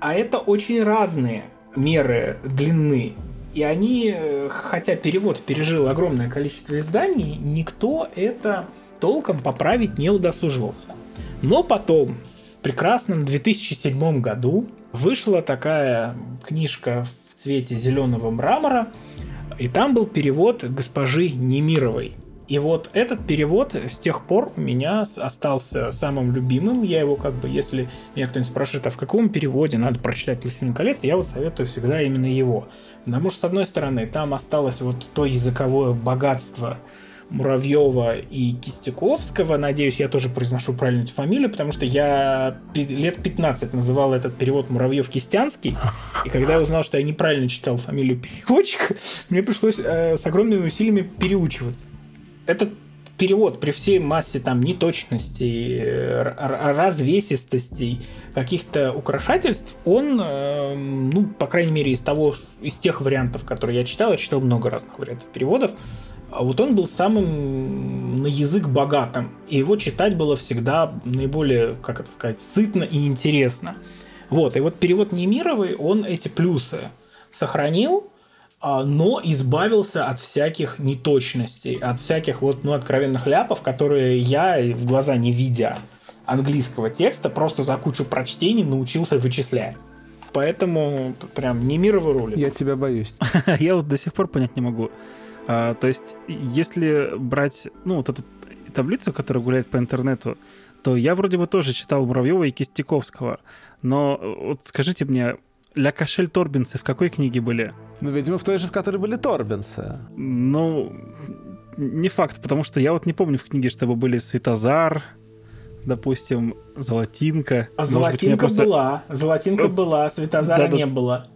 А это очень разные меры длины. И они, э, хотя перевод пережил огромное количество изданий, никто это толком поправить не удосуживался. Но потом, в прекрасном 2007 году, вышла такая книжка в цвете зеленого мрамора, и там был перевод госпожи Немировой. И вот этот перевод с тех пор у меня остался самым любимым. Я его как бы, если меня кто-нибудь спрашивает, а в каком переводе надо прочитать «Властелин колец», я вот советую всегда именно его. Потому что, с одной стороны, там осталось вот то языковое богатство Муравьева и Кистяковского. Надеюсь, я тоже произношу правильную фамилию, потому что я лет 15 называл этот перевод Муравьев-Кистянский. И когда я узнал, что я неправильно читал фамилию переводчика, мне пришлось э, с огромными усилиями переучиваться этот перевод при всей массе там неточностей, развесистостей, каких-то украшательств, он, э, ну, по крайней мере, из того, из тех вариантов, которые я читал, я читал много разных вариантов переводов, а вот он был самым на язык богатым, и его читать было всегда наиболее, как это сказать, сытно и интересно. Вот, и вот перевод Немировой, он эти плюсы сохранил, но избавился от всяких неточностей, от всяких вот, ну, откровенных ляпов, которые я, в глаза не видя английского текста, просто за кучу прочтений научился вычислять. Поэтому прям не мировый рулит. Я тебя боюсь. Я вот до сих пор понять не могу. А, то есть, если брать, ну, вот эту таблицу, которая гуляет по интернету, то я вроде бы тоже читал Муравьева и Кистяковского. Но вот скажите мне, Ля Кашель Торбинсы в какой книге были? Ну, видимо, в той же, в которой были Торбинсы. Ну, не факт, потому что я вот не помню в книге, чтобы были Светозар, допустим, Золотинка. А Золотинка просто... была, Золотинка была, Светозара да, не да. было.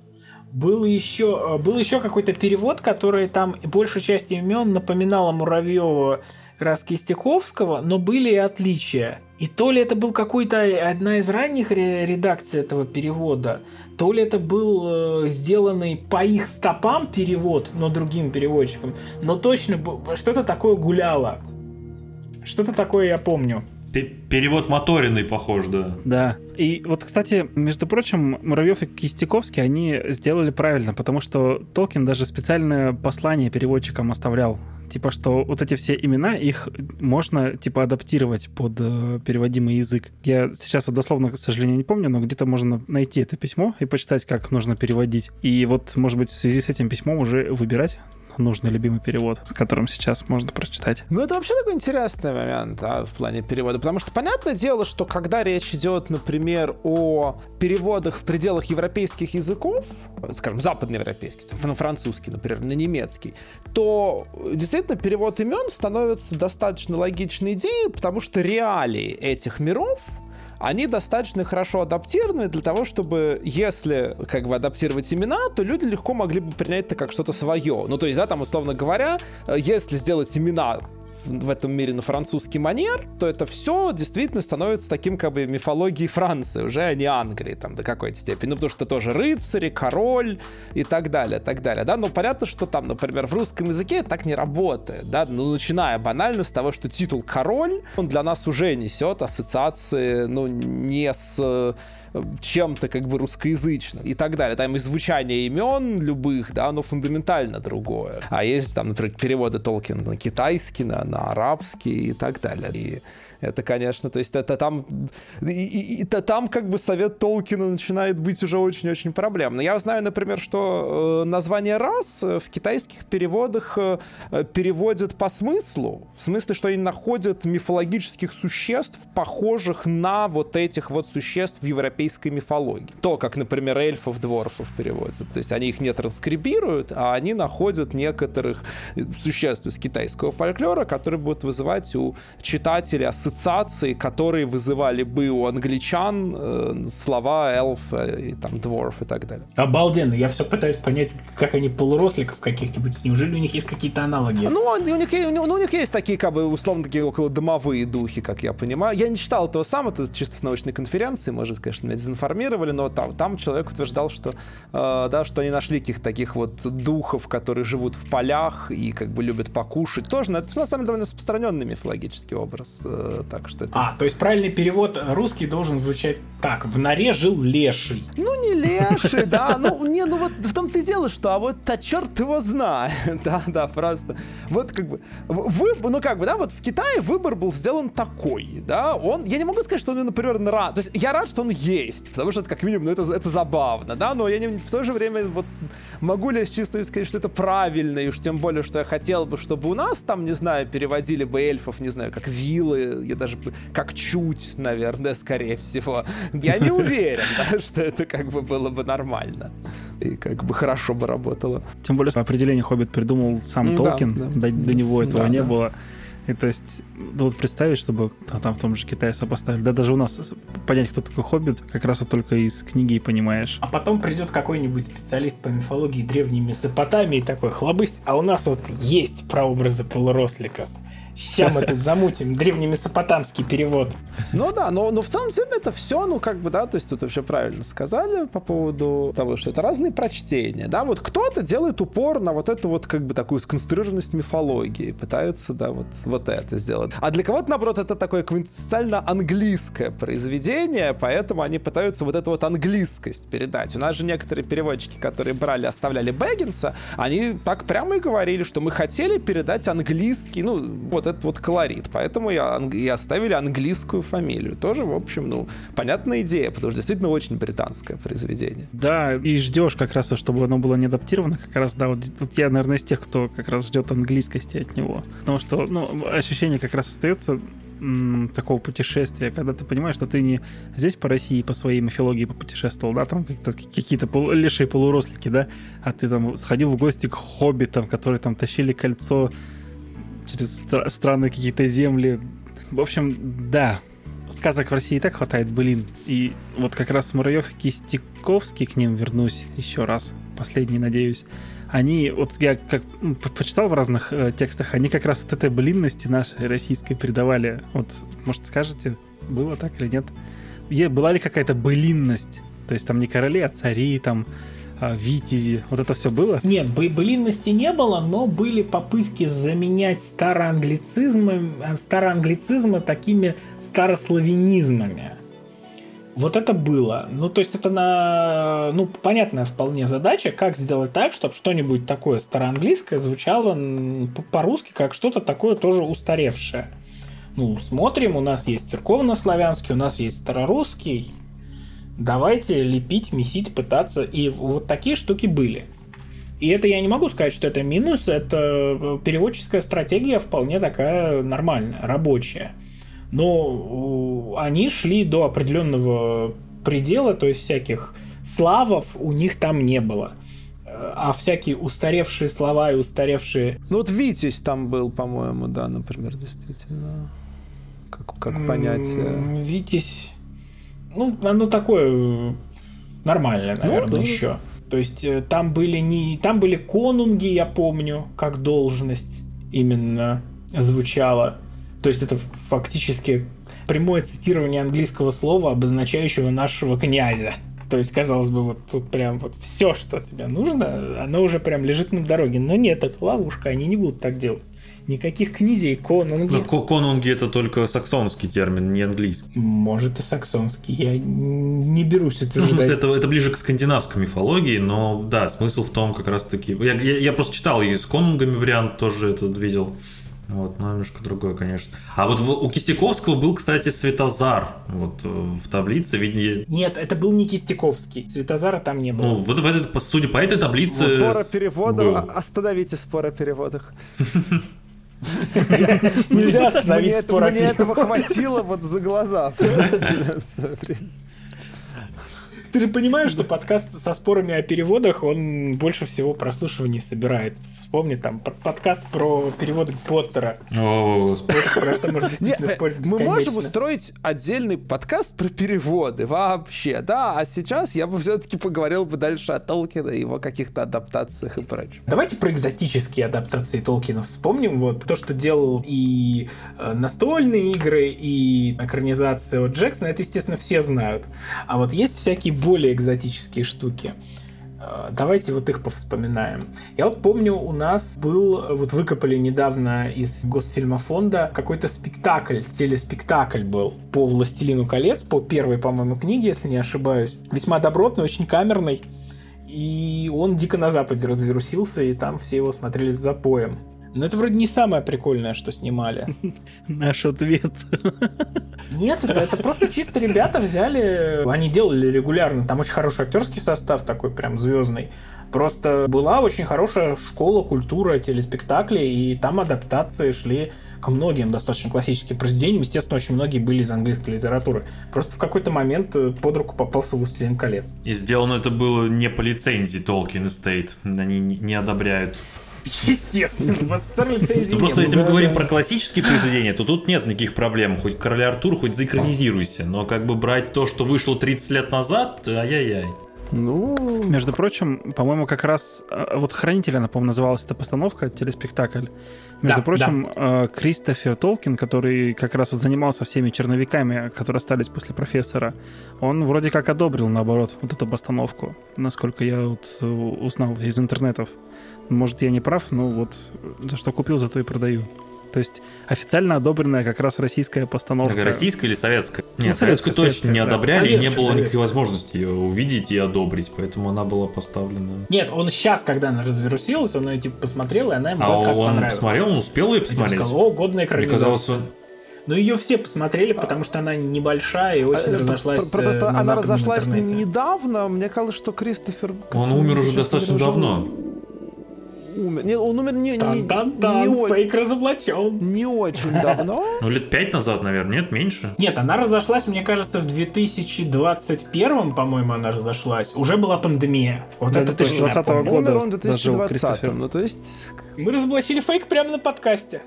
Был еще, был еще какой-то перевод, который там большую часть имен напоминала Муравьева раз Кистяковского, но были и отличия. И то ли это был какой-то одна из ранних редакций этого перевода, то ли это был э, сделанный по их стопам перевод, но другим переводчиком, но точно что-то такое гуляло. Что-то такое я помню. Перевод моториный похож, да. Да. И вот, кстати, между прочим, Муравьев и Кистяковский, они сделали правильно, потому что Толкин даже специальное послание переводчикам оставлял. Типа, что вот эти все имена, их можно, типа, адаптировать под э, переводимый язык. Я сейчас вот дословно, к сожалению, не помню, но где-то можно найти это письмо и почитать, как нужно переводить. И вот, может быть, в связи с этим письмом уже выбирать нужный любимый перевод, с которым сейчас можно прочитать. Ну, это вообще такой интересный момент да, в плане перевода, потому что понятное дело, что когда речь идет, например, о переводах в пределах европейских языков, скажем, западноевропейский, на французский, например, на немецкий, то действительно перевод имен становится достаточно логичной идеей, потому что реалии этих миров они достаточно хорошо адаптированы для того, чтобы, если как бы адаптировать имена, то люди легко могли бы принять это как что-то свое. Ну, то есть, да, там, условно говоря, э, если сделать имена в этом мире на французский манер, то это все действительно становится таким как бы мифологией Франции, уже а не Англии там до какой-то степени. Ну, потому что тоже рыцари, король и так далее, так далее, да. Но понятно, что там, например, в русском языке так не работает, да, ну, начиная банально с того, что титул король, он для нас уже несет ассоциации, ну, не с чем-то как бы русскоязычным и так далее. Там и звучание имен любых, да, оно фундаментально другое. А есть там, например, переводы Толкина на китайский, на, на арабский и так далее. И это, конечно, то есть это там, и, и, это там как бы совет Толкина начинает быть уже очень-очень проблемно. Я знаю, например, что э, название рас в китайских переводах э, переводят по смыслу, в смысле, что они находят мифологических существ, похожих на вот этих вот существ в европейской мифологии. То, как, например, эльфов, дворфов переводят. То есть они их не транскрибируют, а они находят некоторых существ из китайского фольклора, которые будут вызывать у читателя ассоциации, которые вызывали бы у англичан э, слова эльф и там дворф и так далее. Обалденно. Я все пытаюсь понять, как они полуросликов каких-нибудь. Неужели у них есть какие-то аналоги? Ну, у них, ну, у них есть такие, как бы, условно, такие около домовые духи, как я понимаю. Я не читал этого сам, это чисто с научной конференции, может, конечно, меня дезинформировали, но там, там человек утверждал, что, э, да, что они нашли каких-то таких вот духов, которые живут в полях и как бы любят покушать. Тоже, это на самом деле довольно распространенный мифологический образ. Э, так что это... А, то есть правильный перевод русский должен звучать так. В норе жил леший. Ну, не леший, да. Ну, не, ну вот в том-то и дело, что, а вот а черт его знает. Да, да, просто. Вот как бы, вы, ну как бы, да, вот в Китае выбор был сделан такой, да, он, я не могу сказать, что он, например, рад, то есть я рад, что он есть, потому что это как минимум, ну это, это забавно, да, но я не, в то же время вот могу ли я с чисто сказать, что это правильно, и уж тем более, что я хотел бы, чтобы у нас там, не знаю, переводили бы эльфов, не знаю, как вилы, я даже как чуть, наверное, скорее всего. Я не уверен, что это как бы было бы нормально. И как бы хорошо бы работало. Тем более определение «Хоббит» придумал сам Толкин. До, него этого не было. И то есть, вот представить, чтобы а, там в том же Китае сопоставили. Да даже у нас понять, кто такой хоббит, как раз вот только из книги и понимаешь. А потом придет какой-нибудь специалист по мифологии древней Месопотамии такой хлобысь, а у нас вот есть прообразы полуросликов. Сейчас мы тут замутим древнемесопотамский перевод. Ну да, но, но в целом это все, ну как бы, да, то есть тут вообще правильно сказали по поводу того, что это разные прочтения, да, вот кто-то делает упор на вот эту вот как бы такую сконструированность мифологии, пытается, да, вот, вот это сделать. А для кого-то, наоборот, это такое квинтэссенциально английское произведение, поэтому они пытаются вот эту вот английскость передать. У нас же некоторые переводчики, которые брали, оставляли Бэггинса, они так прямо и говорили, что мы хотели передать английский, ну, вот этот вот колорит. Поэтому я, и оставили английскую фамилию. Тоже, в общем, ну, понятная идея, потому что действительно очень британское произведение. Да, и ждешь как раз, чтобы оно было не адаптировано. Как раз, да, вот тут я, наверное, из тех, кто как раз ждет английскости от него. Потому что, ну, ощущение как раз остается такого путешествия, когда ты понимаешь, что ты не здесь по России, по своей мифологии попутешествовал, да, там какие-то полу, лешие полурослики, да, а ты там сходил в гости к хоббитам, которые там тащили кольцо через стра- странные какие-то земли. В общем, да, сказок в России и так хватает, блин. И вот как раз Муравьев и Кистяковский, к ним вернусь еще раз, последний, надеюсь. Они, вот я как ну, почитал в разных э, текстах, они как раз от этой блинности нашей российской передавали. Вот, может, скажете, было так или нет? Е, была ли какая-то былинность? То есть там не короли, а цари, там витязи. Вот это все было? Нет, бы- былинности не было, но были попытки заменять староанглицизмы, э, староанглицизмы такими старославянизмами. Вот это было. Ну, то есть это на... Ну, понятная вполне задача, как сделать так, чтобы что-нибудь такое староанглийское звучало по-русски, как что-то такое тоже устаревшее. Ну, смотрим, у нас есть церковно-славянский, у нас есть старорусский. Давайте лепить, месить, пытаться. И вот такие штуки были. И это я не могу сказать, что это минус, это э, переводческая стратегия вполне такая нормальная, рабочая. Но они шли до определенного предела, то есть всяких славов у них там не было. Э, А всякие устаревшие слова и устаревшие... Ну вот Витязь там был, по-моему, да, например, действительно. Как, как понятие. Витязь... Ну, оно такое э, нормальное, наверное, да. еще. То есть э, там были не... Там были конунги, я помню, как должность именно звучала. То есть это фактически прямое цитирование английского слова, обозначающего нашего князя. То есть, казалось бы, вот тут прям вот все, что тебе нужно, оно уже прям лежит на дороге. Но нет, это ловушка, они не будут так делать. Никаких князей, конунги. Ну, ко- конунги это только саксонский термин, не английский. Может и саксонский, я не берусь Ну, в утверждать. смысле, это, это ближе к скандинавской мифологии, но да, смысл в том как раз таки... Я, я, я просто читал и с конунгами вариант тоже этот видел. Вот, но немножко другой, конечно. А вот в- у Кистяковского был, кстати, Светозар. Вот э, в таблице, видите... Нет, это был не Кистяковский. Светозара там не было. Ну, вот в этой, по- судя по этой таблице... Спор о с- переводах. был. а- Остановите спор о переводах. Нельзя остановить Мне, этого хватило вот за глаза. Ты же понимаешь, что подкаст со спорами о переводах, он больше всего прослушиваний собирает. Вспомни там подкаст про переводы Поттера. О, про что можно действительно спорить мы можем устроить отдельный подкаст про переводы вообще, да, а сейчас я бы все-таки поговорил бы дальше о Толкине и его каких-то адаптациях и прочем. Давайте про экзотические адаптации Толкина вспомним. Вот то, что делал и э, настольные игры, и экранизация от Джексона, это, естественно, все знают. А вот есть всякие более экзотические штуки. Э, Давайте вот их повспоминаем. Я вот помню, у нас был, вот выкопали недавно из Госфильмофонда какой-то спектакль, телеспектакль был по «Властелину колец», по первой, по-моему, книге, если не ошибаюсь. Весьма добротный, очень камерный. И он дико на Западе развирусился, и там все его смотрели с запоем. Но это вроде не самое прикольное, что снимали. Наш ответ. Нет, это, это просто чисто ребята взяли, они делали регулярно, там очень хороший актерский состав такой прям звездный. Просто была очень хорошая школа, культура, телеспектаклей, и там адаптации шли к многим достаточно классическим произведениям. Естественно, очень многие были из английской литературы. Просто в какой-то момент э, под руку попался «Властелин колец». И сделано это было не по лицензии Tolkien Estate. Они не не одобряют. Естественно, Ну, просто если мы говорим про классические произведения, то тут нет никаких проблем. Хоть Короля Артур, хоть заэкранизируйся. Но как бы брать то, что вышло 30 лет назад, ай-яй-яй. Ну, Между прочим, по-моему, как раз э, вот «Хранитель», она, по-моему, называлась эта постановка, телеспектакль. Между Да, прочим, э, Кристофер Толкин, который как раз вот занимался всеми черновиками, которые остались после профессора, он вроде как одобрил, наоборот, вот эту постановку, насколько я вот э, узнал из интернетов. Может, я не прав, но вот за что купил, зато и продаю. То есть официально одобренная как раз российская постановка. Так, Российская или советская? Ну, Нет, советская, советскую точно советская, не да. одобряли, и не Советская, было никакой советская. возможности ее увидеть и одобрить, поэтому она была поставлена. Нет, он сейчас, когда она развирусилась, он ее типа посмотрел, и она ему А вроде как он понравилась. посмотрел, он успел ее посмотреть? сказал, о, годная Мне экранизация. казалось, он... Но ее все посмотрели, потому что она небольшая и очень а, разошлась про- Просто э, на она разошлась интернете. недавно. Мне казалось, что Кристофер... он умер уже достаточно давно. Умер. Не, он умер не, не, не, Тан-тан-тан, о- фейк разоблачен. не очень давно. Ну, лет пять назад, наверное, нет, меньше. Нет, она разошлась, мне кажется, в 2021, по-моему, она разошлась. Уже была пандемия. Вот Да, это точно я 2020 помню. года. Умер он в дожил 2020. Кристофер. Ну, то есть... Мы разоблачили фейк прямо на подкасте.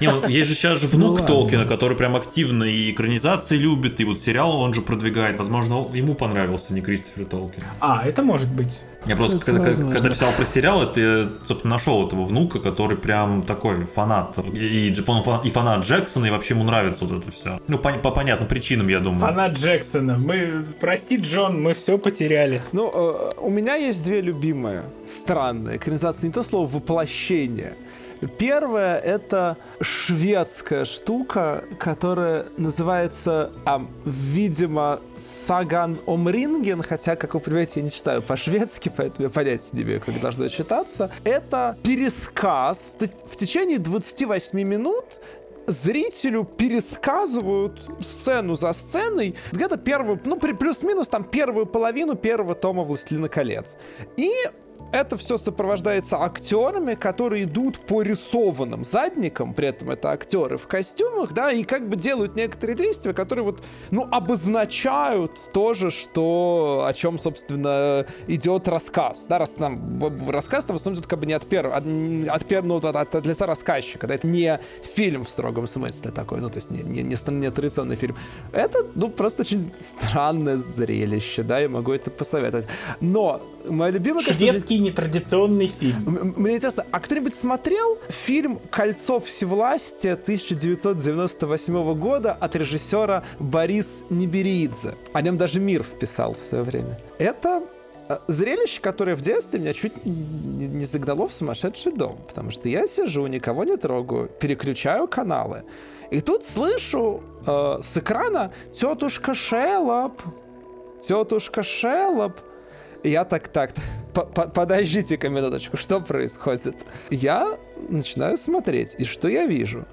Не, он- есть же сейчас же внук ладно. Толкина, который прям активно и экранизации любит, и вот сериал он же продвигает. Возможно, ему понравился не Кристофер Толкин. А, это может быть. Я просто, Это когда, возможно. когда писал про сериал, это я, собственно, нашел этого внука, который прям такой фанат. И, и фан- и фанат Джексона, и вообще ему нравится вот это все. Ну, по, по понятным причинам, я думаю. Фанат Джексона. Мы, прости, Джон, мы все потеряли. Ну, э, у меня есть две любимые странные экранизации, не то слово воплощение. Первое это шведская штука, которая называется, а, видимо, Саган Омринген, хотя, как вы понимаете, я не читаю по-шведски, поэтому я понятия не имею, как должно читаться. Это пересказ, то есть в течение 28 минут зрителю пересказывают сцену за сценой где-то первую, ну, плюс-минус там первую половину первого тома «Властелина колец». И это все сопровождается актерами, которые идут по рисованным задникам, при этом это актеры в костюмах, да, и как бы делают некоторые действия, которые вот, ну, обозначают тоже, что, о чем, собственно, идет рассказ, да, раз там рассказ там в основном идет как бы не от первого, от, от первого, ну, от, от лица рассказчика, да, это не фильм в строгом смысле такой, ну, то есть не, не, не, не традиционный фильм. Это, ну, просто очень странное зрелище, да, я могу это посоветовать. Но моя любимая, конечно, Шведский нетрадиционный фильм. Мне интересно, а кто-нибудь смотрел фильм «Кольцо всевластия» 1998 года от режиссера Борис Неберидзе? О нем даже мир вписал в свое время. Это э, зрелище, которое в детстве меня чуть не загнало в сумасшедший дом. Потому что я сижу, никого не трогаю, переключаю каналы. И тут слышу э, с экрана «Тетушка Шелоп», «Тетушка Шелоп», и я так, так, по- по- подождите-ка минуточку, что происходит? Я начинаю смотреть, и что я вижу?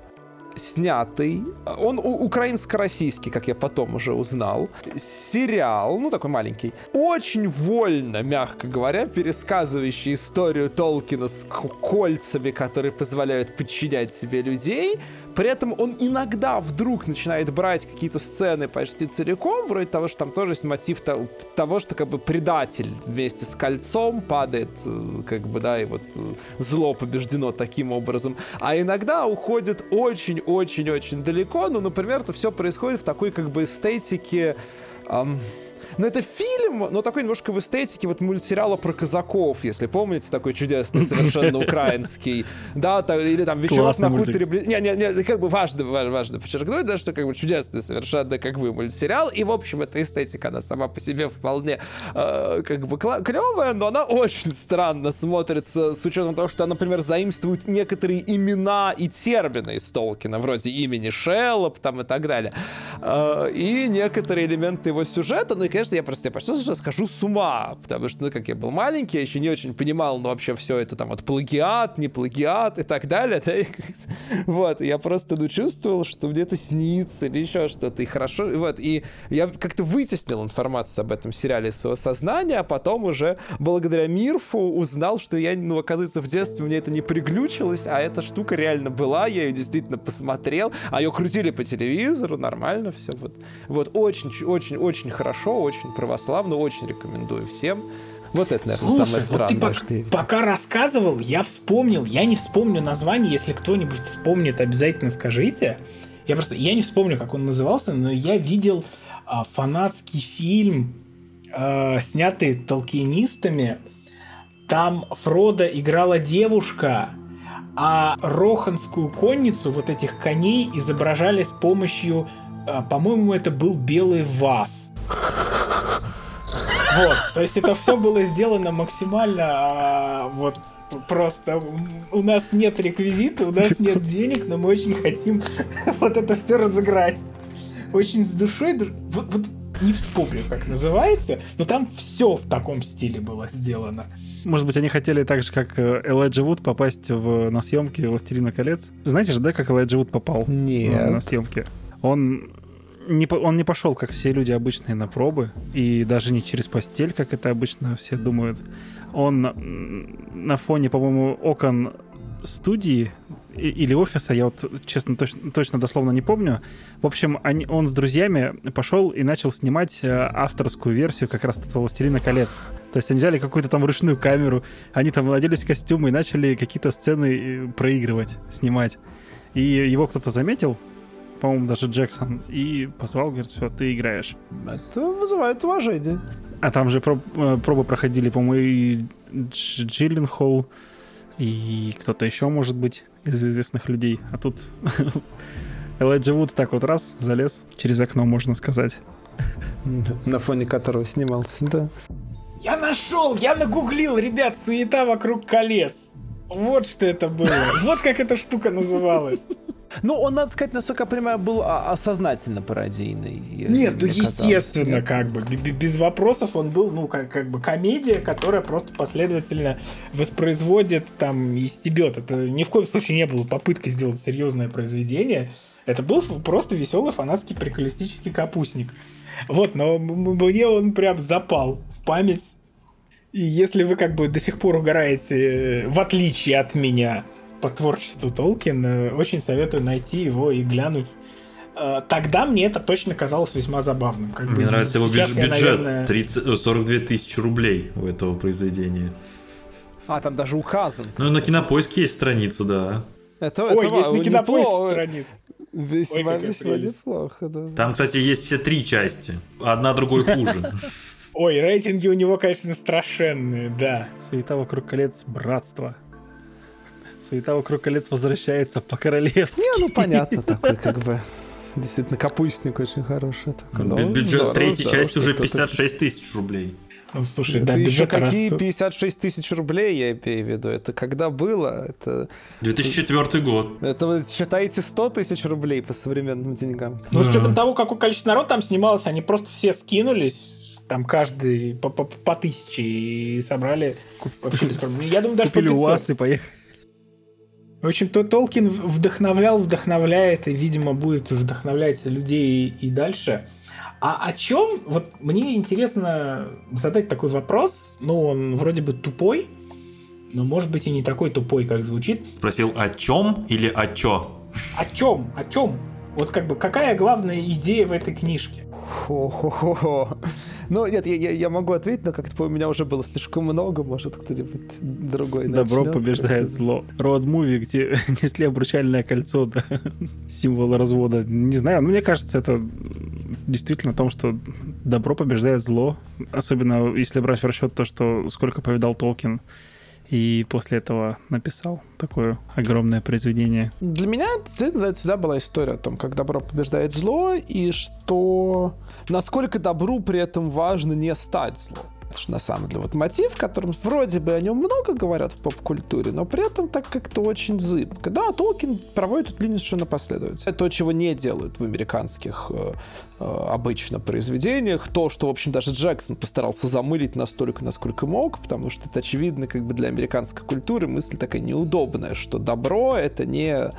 Снятый, он украинско-российский, как я потом уже узнал, сериал, ну такой маленький, очень вольно, мягко говоря, пересказывающий историю Толкина с кольцами, которые позволяют подчинять себе людей, при этом он иногда вдруг начинает брать какие-то сцены почти целиком, вроде того, что там тоже есть мотив то- того, что как бы предатель вместе с кольцом падает, э, как бы, да, и вот э, зло побеждено таким образом. А иногда уходит очень-очень-очень далеко, ну, например, это все происходит в такой как бы эстетике... ам, ну, это фильм, но такой немножко в эстетике вот мультсериала про казаков, если помните, такой чудесный, совершенно украинский. Да, или там «Вечерок Классный на хуторе не, не, не, как бы важно, важно, подчеркнуть, да, что как бы чудесный совершенно как бы мультсериал, и, в общем, эта эстетика, она сама по себе вполне э, как бы клевая, но она очень странно смотрится с учетом того, что она, например, заимствует некоторые имена и термины из Толкина, вроде имени Шеллоп там и так далее, Э, и некоторые элементы его сюжета, ну и, конечно, я просто я почти что схожу с ума, потому что, ну, как я был маленький, я еще не очень понимал, ну, вообще все это там вот плагиат, не плагиат и так далее, да, и вот, я просто, ну, чувствовал, что мне это снится или еще что-то, и хорошо, и вот, и я как-то вытеснил информацию об этом сериале из своего сознания, а потом уже благодаря Мирфу узнал, что я, ну, оказывается, в детстве мне это не приглючилось, а эта штука реально была, я ее действительно посмотрел, а ее крутили по телевизору, нормально все, вот, вот, очень, очень, очень хорошо, очень православно, очень рекомендую всем. Вот это, наверное, Слушай, самое вот странное, ты пок- что я видел. пока рассказывал, я вспомнил. Я не вспомню название, если кто-нибудь вспомнит, обязательно скажите. Я просто, я не вспомню, как он назывался, но я видел а, фанатский фильм, а, снятый толкинистами. Там Фрода играла девушка, а Роханскую конницу, вот этих коней, изображали с помощью, по-моему, это был белый ваз. Вот, то есть это все было сделано максимально а, вот просто у нас нет реквизита, у нас нет денег, но мы очень хотим вот это все разыграть. Очень с душой, вот, вот не вспомню, как называется, но там все в таком стиле было сделано. Может быть, они хотели так же, как э, Элайджа Вуд, попасть в, на съемки «Властелина колец». Знаете же, да, как Элайджа Вуд попал э, Нет. на съемки? Он не, он не пошел, как все люди обычные, на пробы, и даже не через постель, как это обычно все думают. Он м, на фоне, по-моему, окон студии или офиса, я вот, честно, точно, точно дословно не помню. В общем, они, он с друзьями пошел и начал снимать э, авторскую версию как раз «Властелина колец». То есть они взяли какую-то там ручную камеру, они там оделись в костюмы и начали какие-то сцены э, проигрывать, снимать. И его кто-то заметил, по-моему, даже Джексон, и позвал, говорит, все, ты играешь. Это вызывает уважение. А там же проб, э, пробы проходили, по-моему, и Дж- Джилленхол, и кто-то еще, может быть, из известных людей. А тут Элайджа Вуд так вот раз залез через окно, можно сказать. На фоне которого снимался, да. Я нашел, я нагуглил, ребят, суета вокруг колец. Вот что это было. Вот как эта штука называлась. Ну, он, надо сказать, насколько я понимаю, был осознательно пародийный. Нет, ну естественно, Нет? как бы, без вопросов он был, ну, как, как бы комедия, которая просто последовательно воспроизводит, там, и стебет. Это ни в коем случае не было попыткой сделать серьезное произведение. Это был просто веселый фанатский приколистический капустник. Вот, но мне он прям запал в память. И если вы как бы до сих пор угораете, э, в отличие от меня, по творчеству Толкина, очень советую найти его и глянуть. Э, Тогда мне это точно казалось весьма забавным. Как бы Мне нравится его сейчас бюдж- я, бюджет. наверное, 30, э, 42 тысячи рублей у этого произведения. А, там даже указан. Ну, на кинопоиске есть страница, да. Это, Ой, это есть на кинопоиске неплохо. страниц. Ой, Весьма, какая весьма прелесть. неплохо, да. Там, кстати, есть все три части. Одна другой хуже. Ой, рейтинги у него, конечно, страшенные, да. Суета вокруг колец братства. Суета вокруг колец возвращается по-королевски. Не, ну понятно, такой как бы... Действительно, капустник очень хороший. Такой, ну, Бю- Бюджет здорово, третьей здорово, части уже что-то- 56 тысяч рублей. Ну, слушай, Это да, еще бюджет какие растет. 56 тысяч рублей, я имею в виду? Это когда было? Это, 2004 год. это вы считаете 100 тысяч рублей по современным деньгам? Ну, с учетом Да. того, какое количество народ там снималось, они просто все скинулись, там каждый по, по, по тысяче и собрали без проблем. Я думаю, даже по Купили 500. УАЗ и поехали. В общем, то Толкин вдохновлял, вдохновляет и, видимо, будет вдохновлять людей и дальше. А о чем? Вот мне интересно задать такой вопрос. Ну, он вроде бы тупой, но может быть и не такой тупой, как звучит. Спросил, о чем или о чё? О чем? О чем? Вот как бы какая главная идея в этой книжке? Хо-хо-хо. Ну, нет, я, я, я могу ответить, но как-то у меня уже было слишком много, может, кто-нибудь другой Добро начнет. побеждает зло. Роуд-муви, где несли обручальное кольцо, да, символ развода. Не знаю, но мне кажется, это действительно о том, что добро побеждает зло. Особенно если брать в расчет то, что сколько повидал Толкин и после этого написал такое огромное произведение. Для меня это всегда была история о том, как добро побеждает зло, и что насколько добру при этом важно не стать злом. Это же на самом деле вот мотив, которым вроде бы о нем много говорят в поп-культуре, но при этом так как-то очень зыбко. Да, Толкин проводит эту линию совершенно последовательно. То, чего не делают в американских э, э, обычно произведениях. То, что, в общем, даже Джексон постарался замылить настолько, насколько мог, потому что это, очевидно, как бы для американской культуры мысль такая неудобная, что добро — это не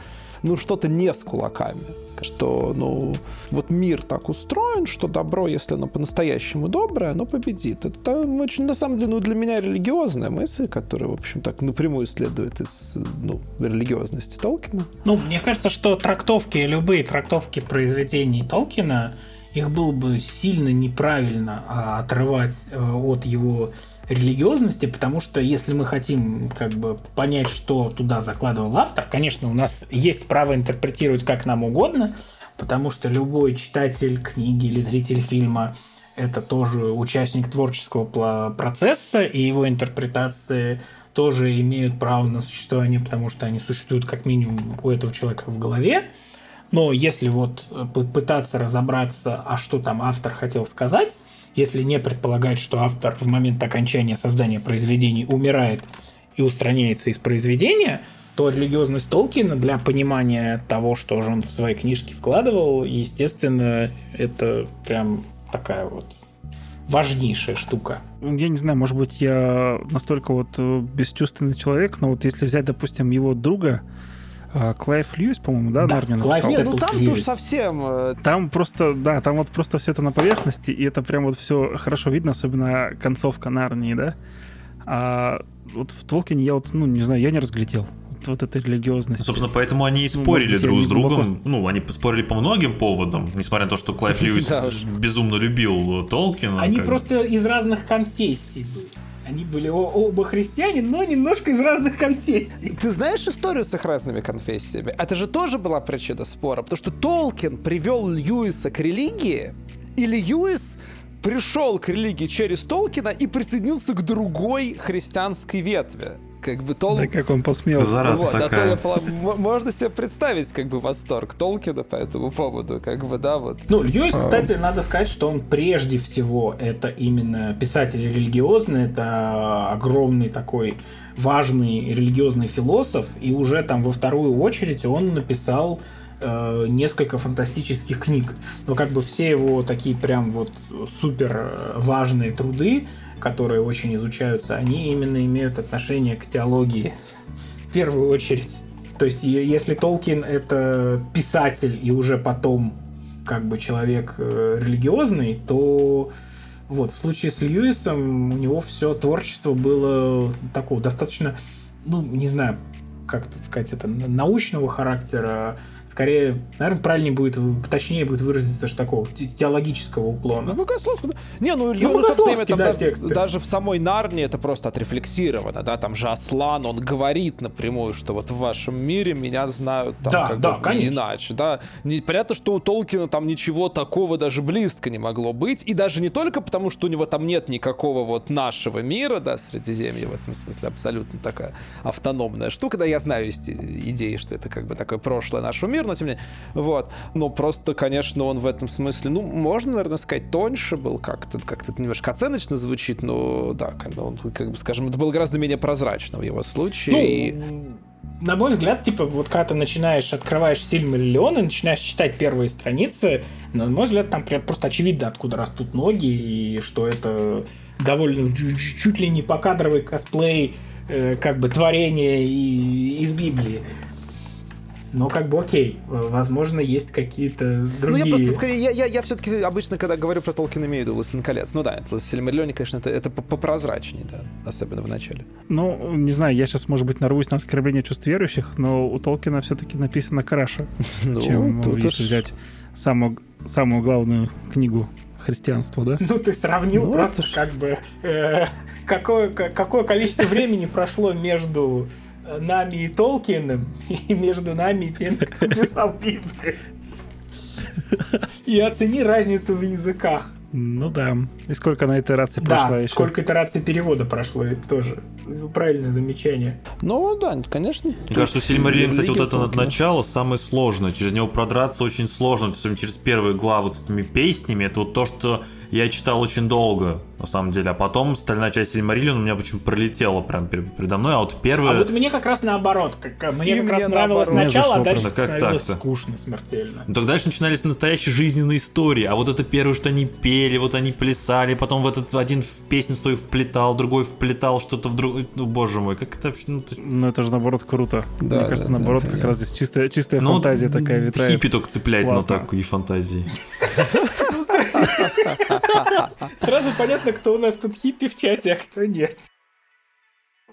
ну, что-то не с кулаками. Что, ну, вот мир так устроен, что добро, если оно по-настоящему доброе, оно победит. Это очень, на самом деле, ну, для меня религиозная мысль, которая, в общем, так напрямую следует из, ну, религиозности Толкина. Ну, мне кажется, что трактовки, любые трактовки произведений Толкина, их было бы сильно неправильно а, отрывать э, от его религиозности, потому что если мы хотим как бы понять, что туда закладывал автор, конечно, у нас есть право интерпретировать как нам угодно, потому что любой читатель книги или зритель фильма это тоже участник творческого процесса, и его интерпретации тоже имеют право на существование, потому что они существуют как минимум у этого человека в голове. Но если вот э, пытаться разобраться, а что там автор хотел сказать, если не предполагать, что автор в момент окончания создания произведений умирает и устраняется из произведения, то религиозность Толкина для понимания того, что же он в свои книжки вкладывал, естественно, это прям такая вот важнейшая штука. Я не знаю, может быть, я настолько вот э, бесчувственный человек, но вот если взять, допустим, его друга, Клайв Льюис, по-моему, да, Да, Нарнию Клайв написал? Не, ну там тоже совсем... э, Там просто, да, там вот просто все это на поверхности, и это прям вот все хорошо видно, особенно концовка Нарнии, да. А вот в Толкине я вот, ну, не знаю, я не разглядел вот, этой религиозности. Ну, Собственно, поэтому они и Ну, спорили я друг с не глубоко другом. Ну, они спорили по многим поводам, несмотря на то, что Клайв Льюис безумно любил Толкина. Они просто из разных конфессий были. Они были оба христиане, но немножко из разных конфессий. Ты знаешь историю с их разными конфессиями? Это же тоже была причина спора, потому что Толкин привел Льюиса к религии, и Льюис пришел к религии через Толкина и присоединился к другой христианской ветви. Как бы Тол... Да как он посмел. Зараза Вот, а то я такая. пола- м- можно себе представить, как бы, восторг Толкина по этому поводу, как бы, да, вот. Ну, Льюис, кстати, надо сказать, что он прежде всего это именно писатель религиозный, это огромный такой важный религиозный философ, и уже там во вторую очередь он написал э, несколько фантастических книг. Но как бы все его такие прям вот супер э, важные труды, которые очень изучаются, они именно имеют отношение к теологии в первую очередь. То есть, если Толкин это писатель и уже потом как бы человек э, религиозный, то вот в случае с Льюисом у него все творчество было такого достаточно, ну, не знаю, как сказать, это научного характера, скорее, наверное, правильнее будет, точнее будет выразиться, что такого те- теологического Ну, уклона. богословский. Не, ну, Ну, ну, собственно, там да, даже, тексты. даже в самой Нарнии это просто отрефлексировано, да, там же Аслан, он говорит напрямую, что вот в вашем мире меня знают там Да, как да, бы не конечно. иначе, да. Не, понятно, что у Толкина там ничего такого даже близко не могло быть, и даже не только потому, что у него там нет никакого вот нашего мира, да, Средиземья в этом смысле абсолютно такая автономная штука, да, я знаю идеи, что это как бы такое прошлое нашего мира, но тем не менее, вот, но просто, конечно, он в этом смысле, ну, можно, наверное, сказать, тоньше был как-то, как-то немножко оценочно звучит, но да, он, как бы, скажем, это было гораздо менее прозрачно в его случае. и- Ну, на мой взгляд, типа, вот когда ты начинаешь, открываешь Сильмариллион и начинаешь читать первые страницы, на мой взгляд, там прям просто очевидно, откуда растут ноги, и что это довольно чу- чу- чуть ли не покадровый косплей, э, как бы, творение и- из Библии. Но как бы окей, возможно, есть какие-то Ну, другие... я просто скорее, я, я, я все-таки обычно, когда говорю про Толкина, имею в виду «Властелин колец». Ну да, это в Сильмариллионе, конечно, это, это по- попрозрачнее, да, особенно в начале. Ну, не знаю, я сейчас, может быть, нарвусь на оскорбление чувств верующих, но у Толкина все-таки написано краше, Ну, чем тут если уж- взять самую, самую главную книгу христианства, да? Ну, ты сравнил Ну, просто как бы э, какое, ка- какое количество времени прошло между нами и Толкиным, и между нами и тем, кто писал Библию. И оцени разницу в языках. Ну да. И сколько на итерации Да, прошла еще? сколько итераций перевода прошло, это тоже правильное замечание. Ну да, конечно. Мне кажется, что Сильмариллион, кстати, вот это Толкина. начало самое сложное. Через него продраться очень сложно. Через первые главы с этими песнями. Это вот то, что я читал очень долго, на самом деле. А потом остальная часть Сильмариллиона у меня почему пролетела прям пер- передо мной. А вот А первая... вот мне как раз наоборот. Как, мне И как мне раз нравилось наоборот. Начало, а дальше как становилось так-то? скучно смертельно. Ну, тогда дальше начинались настоящие жизненные истории. А вот это первое, что они пели, вот они плясали, потом в этот один в песню свою вплетал, другой вплетал что-то в другой. Ну, боже мой, как это вообще... Ну, то есть- Ну это же наоборот круто. Да, Мне кажется, да, наоборот, как я- раз здесь чистая, чистая ну, фантазия такая витает. Хиппи только цепляет на Классно. такие фантазии. Сразу понятно, кто у нас тут хиппи в чате, а кто нет.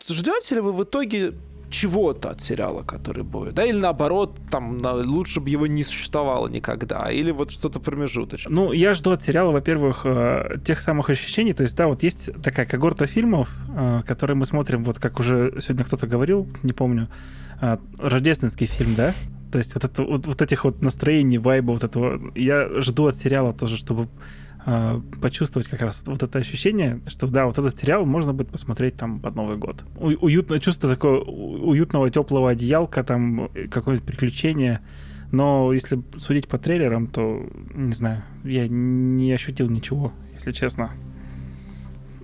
Ждете ли вы в итоге чего-то от сериала, который будет? Да, или наоборот, там, на- лучше бы его не существовало никогда, или вот что-то промежуточное. Ну, я жду от сериала, во-первых, э, тех самых ощущений. То есть, да, вот есть такая когорта фильмов, э, которые мы смотрим, вот как уже сегодня кто-то говорил, не помню, э, рождественский фильм, да? То есть вот, это, вот, вот этих вот настроений, вайба, вот этого. Я жду от сериала тоже, чтобы э, почувствовать как раз вот это ощущение, что да, вот этот сериал можно будет посмотреть там под Новый год. У- уютно, чувство такое уютного теплого одеялка, там какое-то приключение. Но если судить по трейлерам, то, не знаю, я не ощутил ничего, если честно.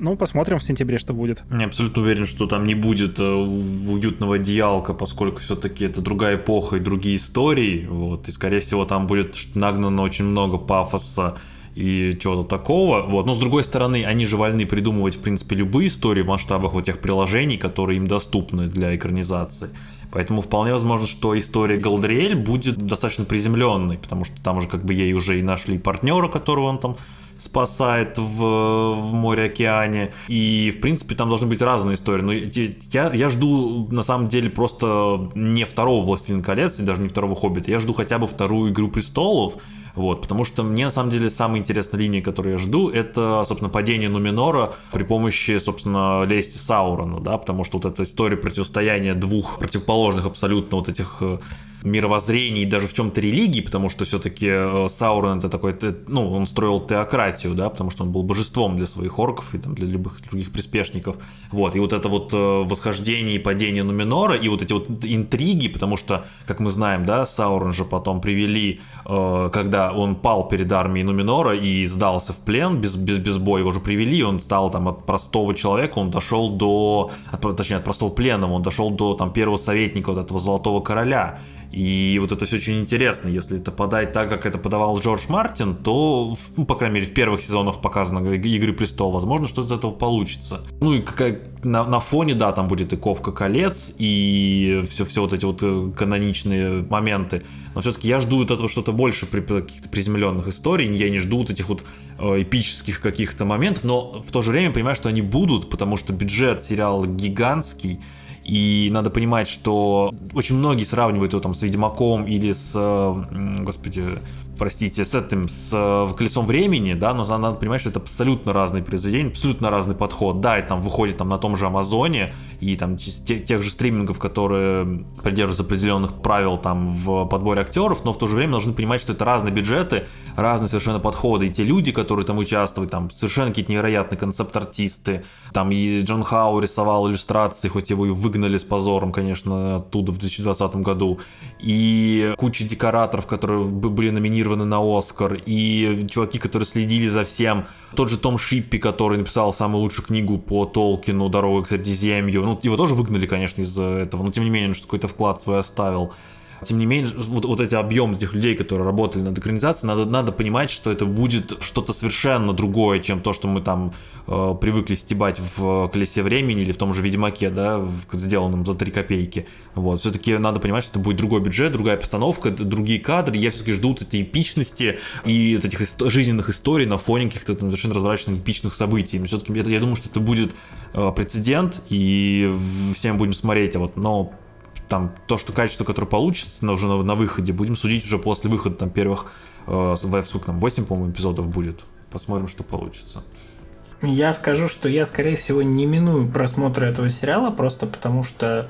Ну, посмотрим в сентябре, что будет. Я абсолютно уверен, что там не будет э, уютного одеялка, поскольку все-таки это другая эпоха и другие истории. Вот, и, скорее всего, там будет нагнано очень много пафоса и чего-то такого. Вот. Но, с другой стороны, они же вольны придумывать, в принципе, любые истории в масштабах вот тех приложений, которые им доступны для экранизации. Поэтому вполне возможно, что история Галдриэль будет достаточно приземленной, потому что там уже как бы ей уже и нашли партнера, которого он там спасает в, в море-океане. И, в принципе, там должны быть разные истории. Но я, я жду, на самом деле, просто не второго «Властелин колец» и даже не второго «Хоббита». Я жду хотя бы вторую «Игру престолов», вот, потому что мне, на самом деле, самая интересная линия, которую я жду, это, собственно, падение Нуминора при помощи, собственно, лести Саурона, да, потому что вот эта история противостояния двух противоположных абсолютно вот этих э, мировоззрении, даже в чем-то религии, потому что все-таки э, Саурон это такой, ну, он строил теократию, да, потому что он был божеством для своих орков и там для любых других приспешников. Вот, и вот это вот э, восхождение и падение Нуминора, и вот эти вот интриги, потому что, как мы знаем, да, Саурон же потом привели, э, когда он пал перед армией Нуминора и сдался в плен без, без, без боя, его же привели, он стал там от простого человека, он дошел до, от, точнее, от простого пленного, он дошел до там первого советника вот этого Золотого Короля, и вот это все очень интересно. Если это подать так, как это подавал Джордж Мартин, то, ну, по крайней мере, в первых сезонах показано «Игры престол», возможно, что из этого получится. Ну и как, на, на фоне, да, там будет и Ковка колец, и все, все вот эти вот э, каноничные моменты. Но все-таки я жду от этого что-то больше при каких-то приземленных историй. Я не жду вот этих вот э, эпических каких-то моментов, но в то же время понимаю, что они будут, потому что бюджет сериала гигантский, и надо понимать, что очень многие сравнивают его там с Ведьмаком или с, господи, простите, с этим, с э, колесом времени, да, но надо понимать, что это абсолютно разные произведения, абсолютно разный подход. Да, и там выходит там на том же Амазоне и там тех, тех же стримингов, которые придерживаются определенных правил там в подборе актеров, но в то же время должны понимать, что это разные бюджеты, разные совершенно подходы. И те люди, которые там участвуют, там совершенно какие-то невероятные концепт-артисты. Там и Джон Хау рисовал иллюстрации, хоть его и выгнали с позором, конечно, оттуда в 2020 году. И куча декораторов, которые были номинированы номинированы на Оскар, и чуваки, которые следили за всем. Тот же Том Шиппи, который написал самую лучшую книгу по Толкину «Дорога к Средиземью». Ну, его тоже выгнали, конечно, из-за этого, но тем не менее, он какой-то вклад свой оставил. Тем не менее, вот, вот эти объемы этих людей, которые работали над экранизацией, надо, надо понимать, что это будет что-то совершенно другое, чем то, что мы там э, привыкли стебать в «Колесе времени» или в том же «Ведьмаке», да, в, сделанном за 3 копейки. Вот. Все-таки надо понимать, что это будет другой бюджет, другая постановка, другие кадры. Я все-таки жду вот этой эпичности и вот этих исто- жизненных историй на фоне каких-то там совершенно развораченных эпичных событий. Все-таки я думаю, что это будет э, прецедент, и всем будем смотреть. А вот, но там то, что качество, которое получится на, уже на, на выходе, будем судить уже после выхода там первых, э, сколько там, 8, по-моему, эпизодов будет. Посмотрим, что получится. Я скажу, что я, скорее всего, не миную просмотра этого сериала, просто потому что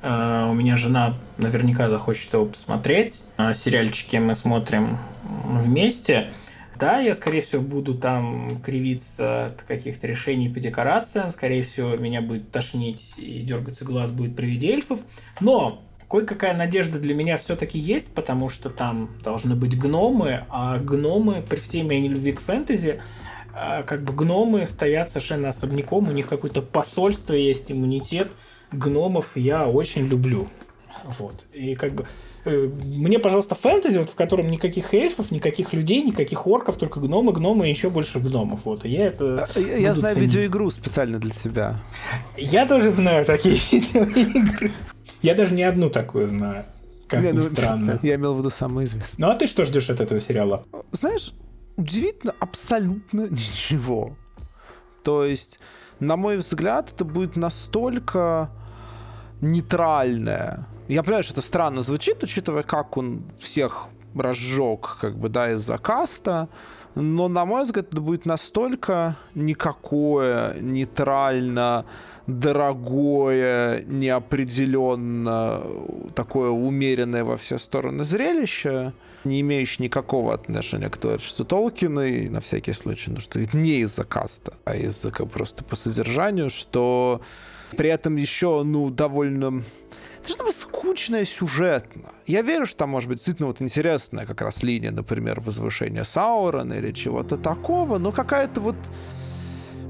э, у меня жена наверняка захочет его посмотреть. Э, сериальчики мы смотрим вместе. Да, я, скорее всего, буду там кривиться от каких-то решений по декорациям. Скорее всего, меня будет тошнить и дергаться глаз будет при виде эльфов. Но кое-какая надежда для меня все-таки есть, потому что там должны быть гномы, а гномы, при всей моей нелюбви к фэнтези, а, как бы гномы стоят совершенно особняком, у них какое-то посольство есть, иммунитет гномов я очень люблю. Вот. И как бы мне, пожалуйста, фэнтези, вот, в котором никаких эльфов, никаких людей, никаких орков, только гномы, гномы и еще больше гномов. Вот, и я это а, Я, я знаю ценить. видеоигру специально для себя. Я тоже знаю такие видеоигры. Я даже не одну такую знаю. Как не, ни ну, странно. Я имел в виду самую известную. Ну а ты что ждешь от этого сериала? Знаешь, удивительно абсолютно ничего. То есть, на мой взгляд, это будет настолько нейтральное я понимаю, что это странно звучит, учитывая, как он всех разжег, как бы, да, из-за каста. Но, на мой взгляд, это будет настолько никакое, нейтрально, дорогое, неопределенно, такое умеренное во все стороны зрелище, не имеющее никакого отношения к творчеству Толкина, и на всякий случай, ну что не из-за каста, а из-за как просто по содержанию, что при этом еще, ну, довольно это что скучное сюжетно. Я верю, что там может быть действительно вот интересная как раз линия, например, возвышения Саурона или чего-то такого, но какая-то вот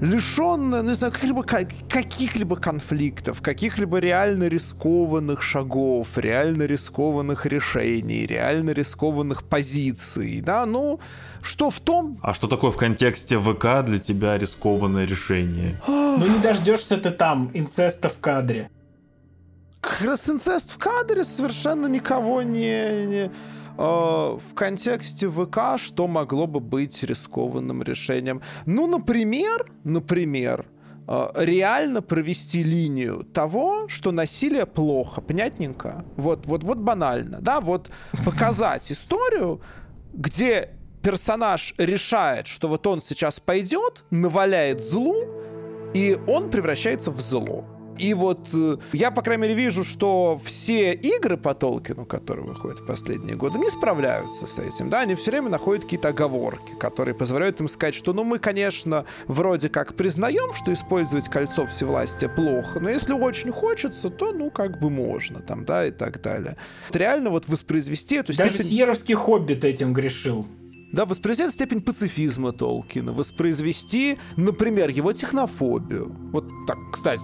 лишенная, ну, не знаю, каких-либо, каких-либо конфликтов, каких-либо реально рискованных шагов, реально рискованных решений, реально рискованных позиций, да, ну, что в том... А что такое в контексте ВК для тебя рискованное решение? Ну не дождешься ты там инцеста в кадре инцест в кадре совершенно никого не, не э, в контексте ВК, что могло бы быть рискованным решением. Ну, например, например, э, реально провести линию того, что насилие плохо, понятненько. Вот, вот, вот банально, да, вот показать историю, где персонаж решает, что вот он сейчас пойдет, наваляет злу, и он превращается в зло И вот э, я, по крайней мере, вижу, что все игры по Толкину, которые выходят в последние годы, не справляются с этим. Да, они все время находят какие-то оговорки, которые позволяют им сказать, что, ну, мы, конечно, вроде как признаем, что использовать кольцо всевластия плохо, но если очень хочется, то, ну, как бы можно, там, да, и так далее. Вот реально вот воспроизвести эту Даже степень... Сьеровский хоббит этим грешил. Да, воспроизвести степень пацифизма Толкина, воспроизвести, например, его технофобию. Вот так, кстати,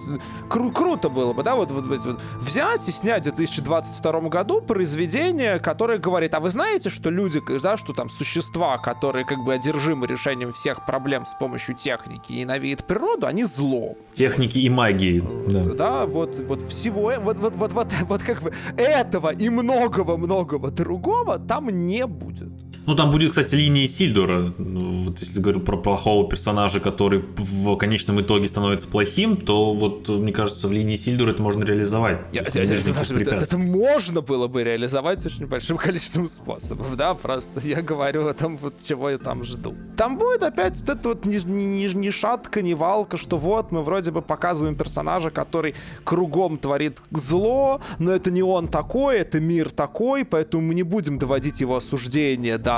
кру- круто было бы, да, вот, вот, вот, взять и снять в 2022 году произведение, которое говорит, а вы знаете, что люди, да, что там существа, которые как бы одержимы решением всех проблем с помощью техники и ненавидят природу, они зло. Техники и магии. Да. Да, вот, вот всего, вот, вот, вот, вот, вот как бы этого и многого-многого другого там не будет. Ну, там будет, кстати, линия Сильдора. Вот если говорю про плохого персонажа, который в конечном итоге становится плохим, то вот, мне кажется, в линии Сильдора это можно реализовать. Я- никаких это, это препятствий. можно было бы реализовать очень большим количеством способов, да, просто я говорю о том, вот чего я там жду. Там будет опять вот это вот ни, ни- ни шатка, ни валка, что вот мы вроде бы показываем персонажа, который кругом творит зло, но это не он такой, это мир такой, поэтому мы не будем доводить его осуждение до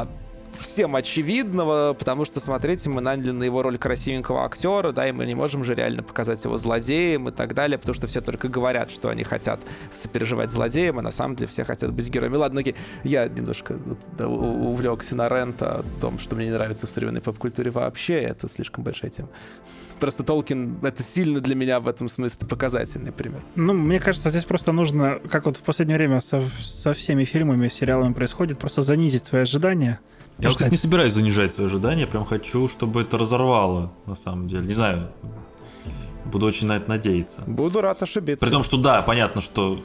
всем очевидного, потому что, смотрите, мы наняли на его роль красивенького актера, да, и мы не можем же реально показать его злодеем и так далее, потому что все только говорят, что они хотят сопереживать злодеям, а на самом деле все хотят быть героями. Ладно, окей, я немножко увлекся на рента о том, что мне не нравится в современной поп-культуре вообще, это слишком большая тема. Просто Толкин — это сильно для меня в этом смысле показательный пример. Ну, мне кажется, здесь просто нужно, как вот в последнее время со, со всеми фильмами, сериалами происходит, просто занизить свои ожидания. Я вот Ждать. не собираюсь занижать свои ожидания, прям хочу, чтобы это разорвало, на самом деле. Не знаю, буду очень на это надеяться. Буду рад ошибиться. При том, что да, понятно, что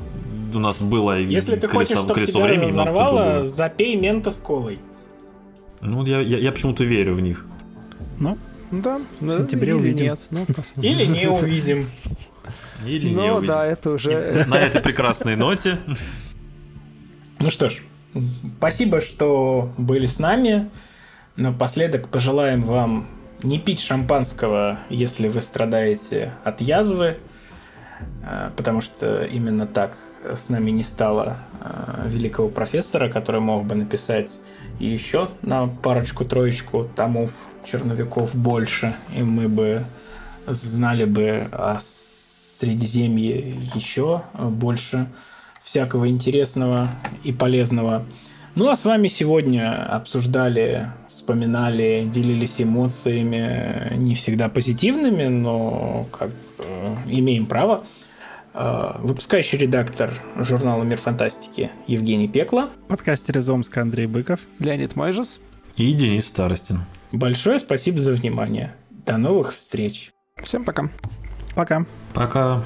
у нас было и Если ты колесо, хочешь, чтобы колесо тебя времени, разорвало, запей мента с колой. Ну, я, я, я почему-то верю в них. Ну, Да, в сентябре или увидим. нет. Ну, посмотрим. Или не увидим. Или не Ну увидим. да, это уже... На этой прекрасной ноте. Ну что ж, спасибо, что были с нами. Напоследок пожелаем вам не пить шампанского, если вы страдаете от язвы, э, потому что именно так с нами не стало э, великого профессора, который мог бы написать еще на парочку-троечку томов черновиков больше, и мы бы знали бы о Средиземье еще больше всякого интересного и полезного. Ну а с вами сегодня обсуждали, вспоминали, делились эмоциями, не всегда позитивными, но как э, имеем право. Э, выпускающий редактор журнала «Мир фантастики» Евгений Пекла. подкастер из Омска Андрей Быков. Леонид Мойжес. И Денис Старостин. Большое спасибо за внимание. До новых встреч. Всем пока. Пока. Пока.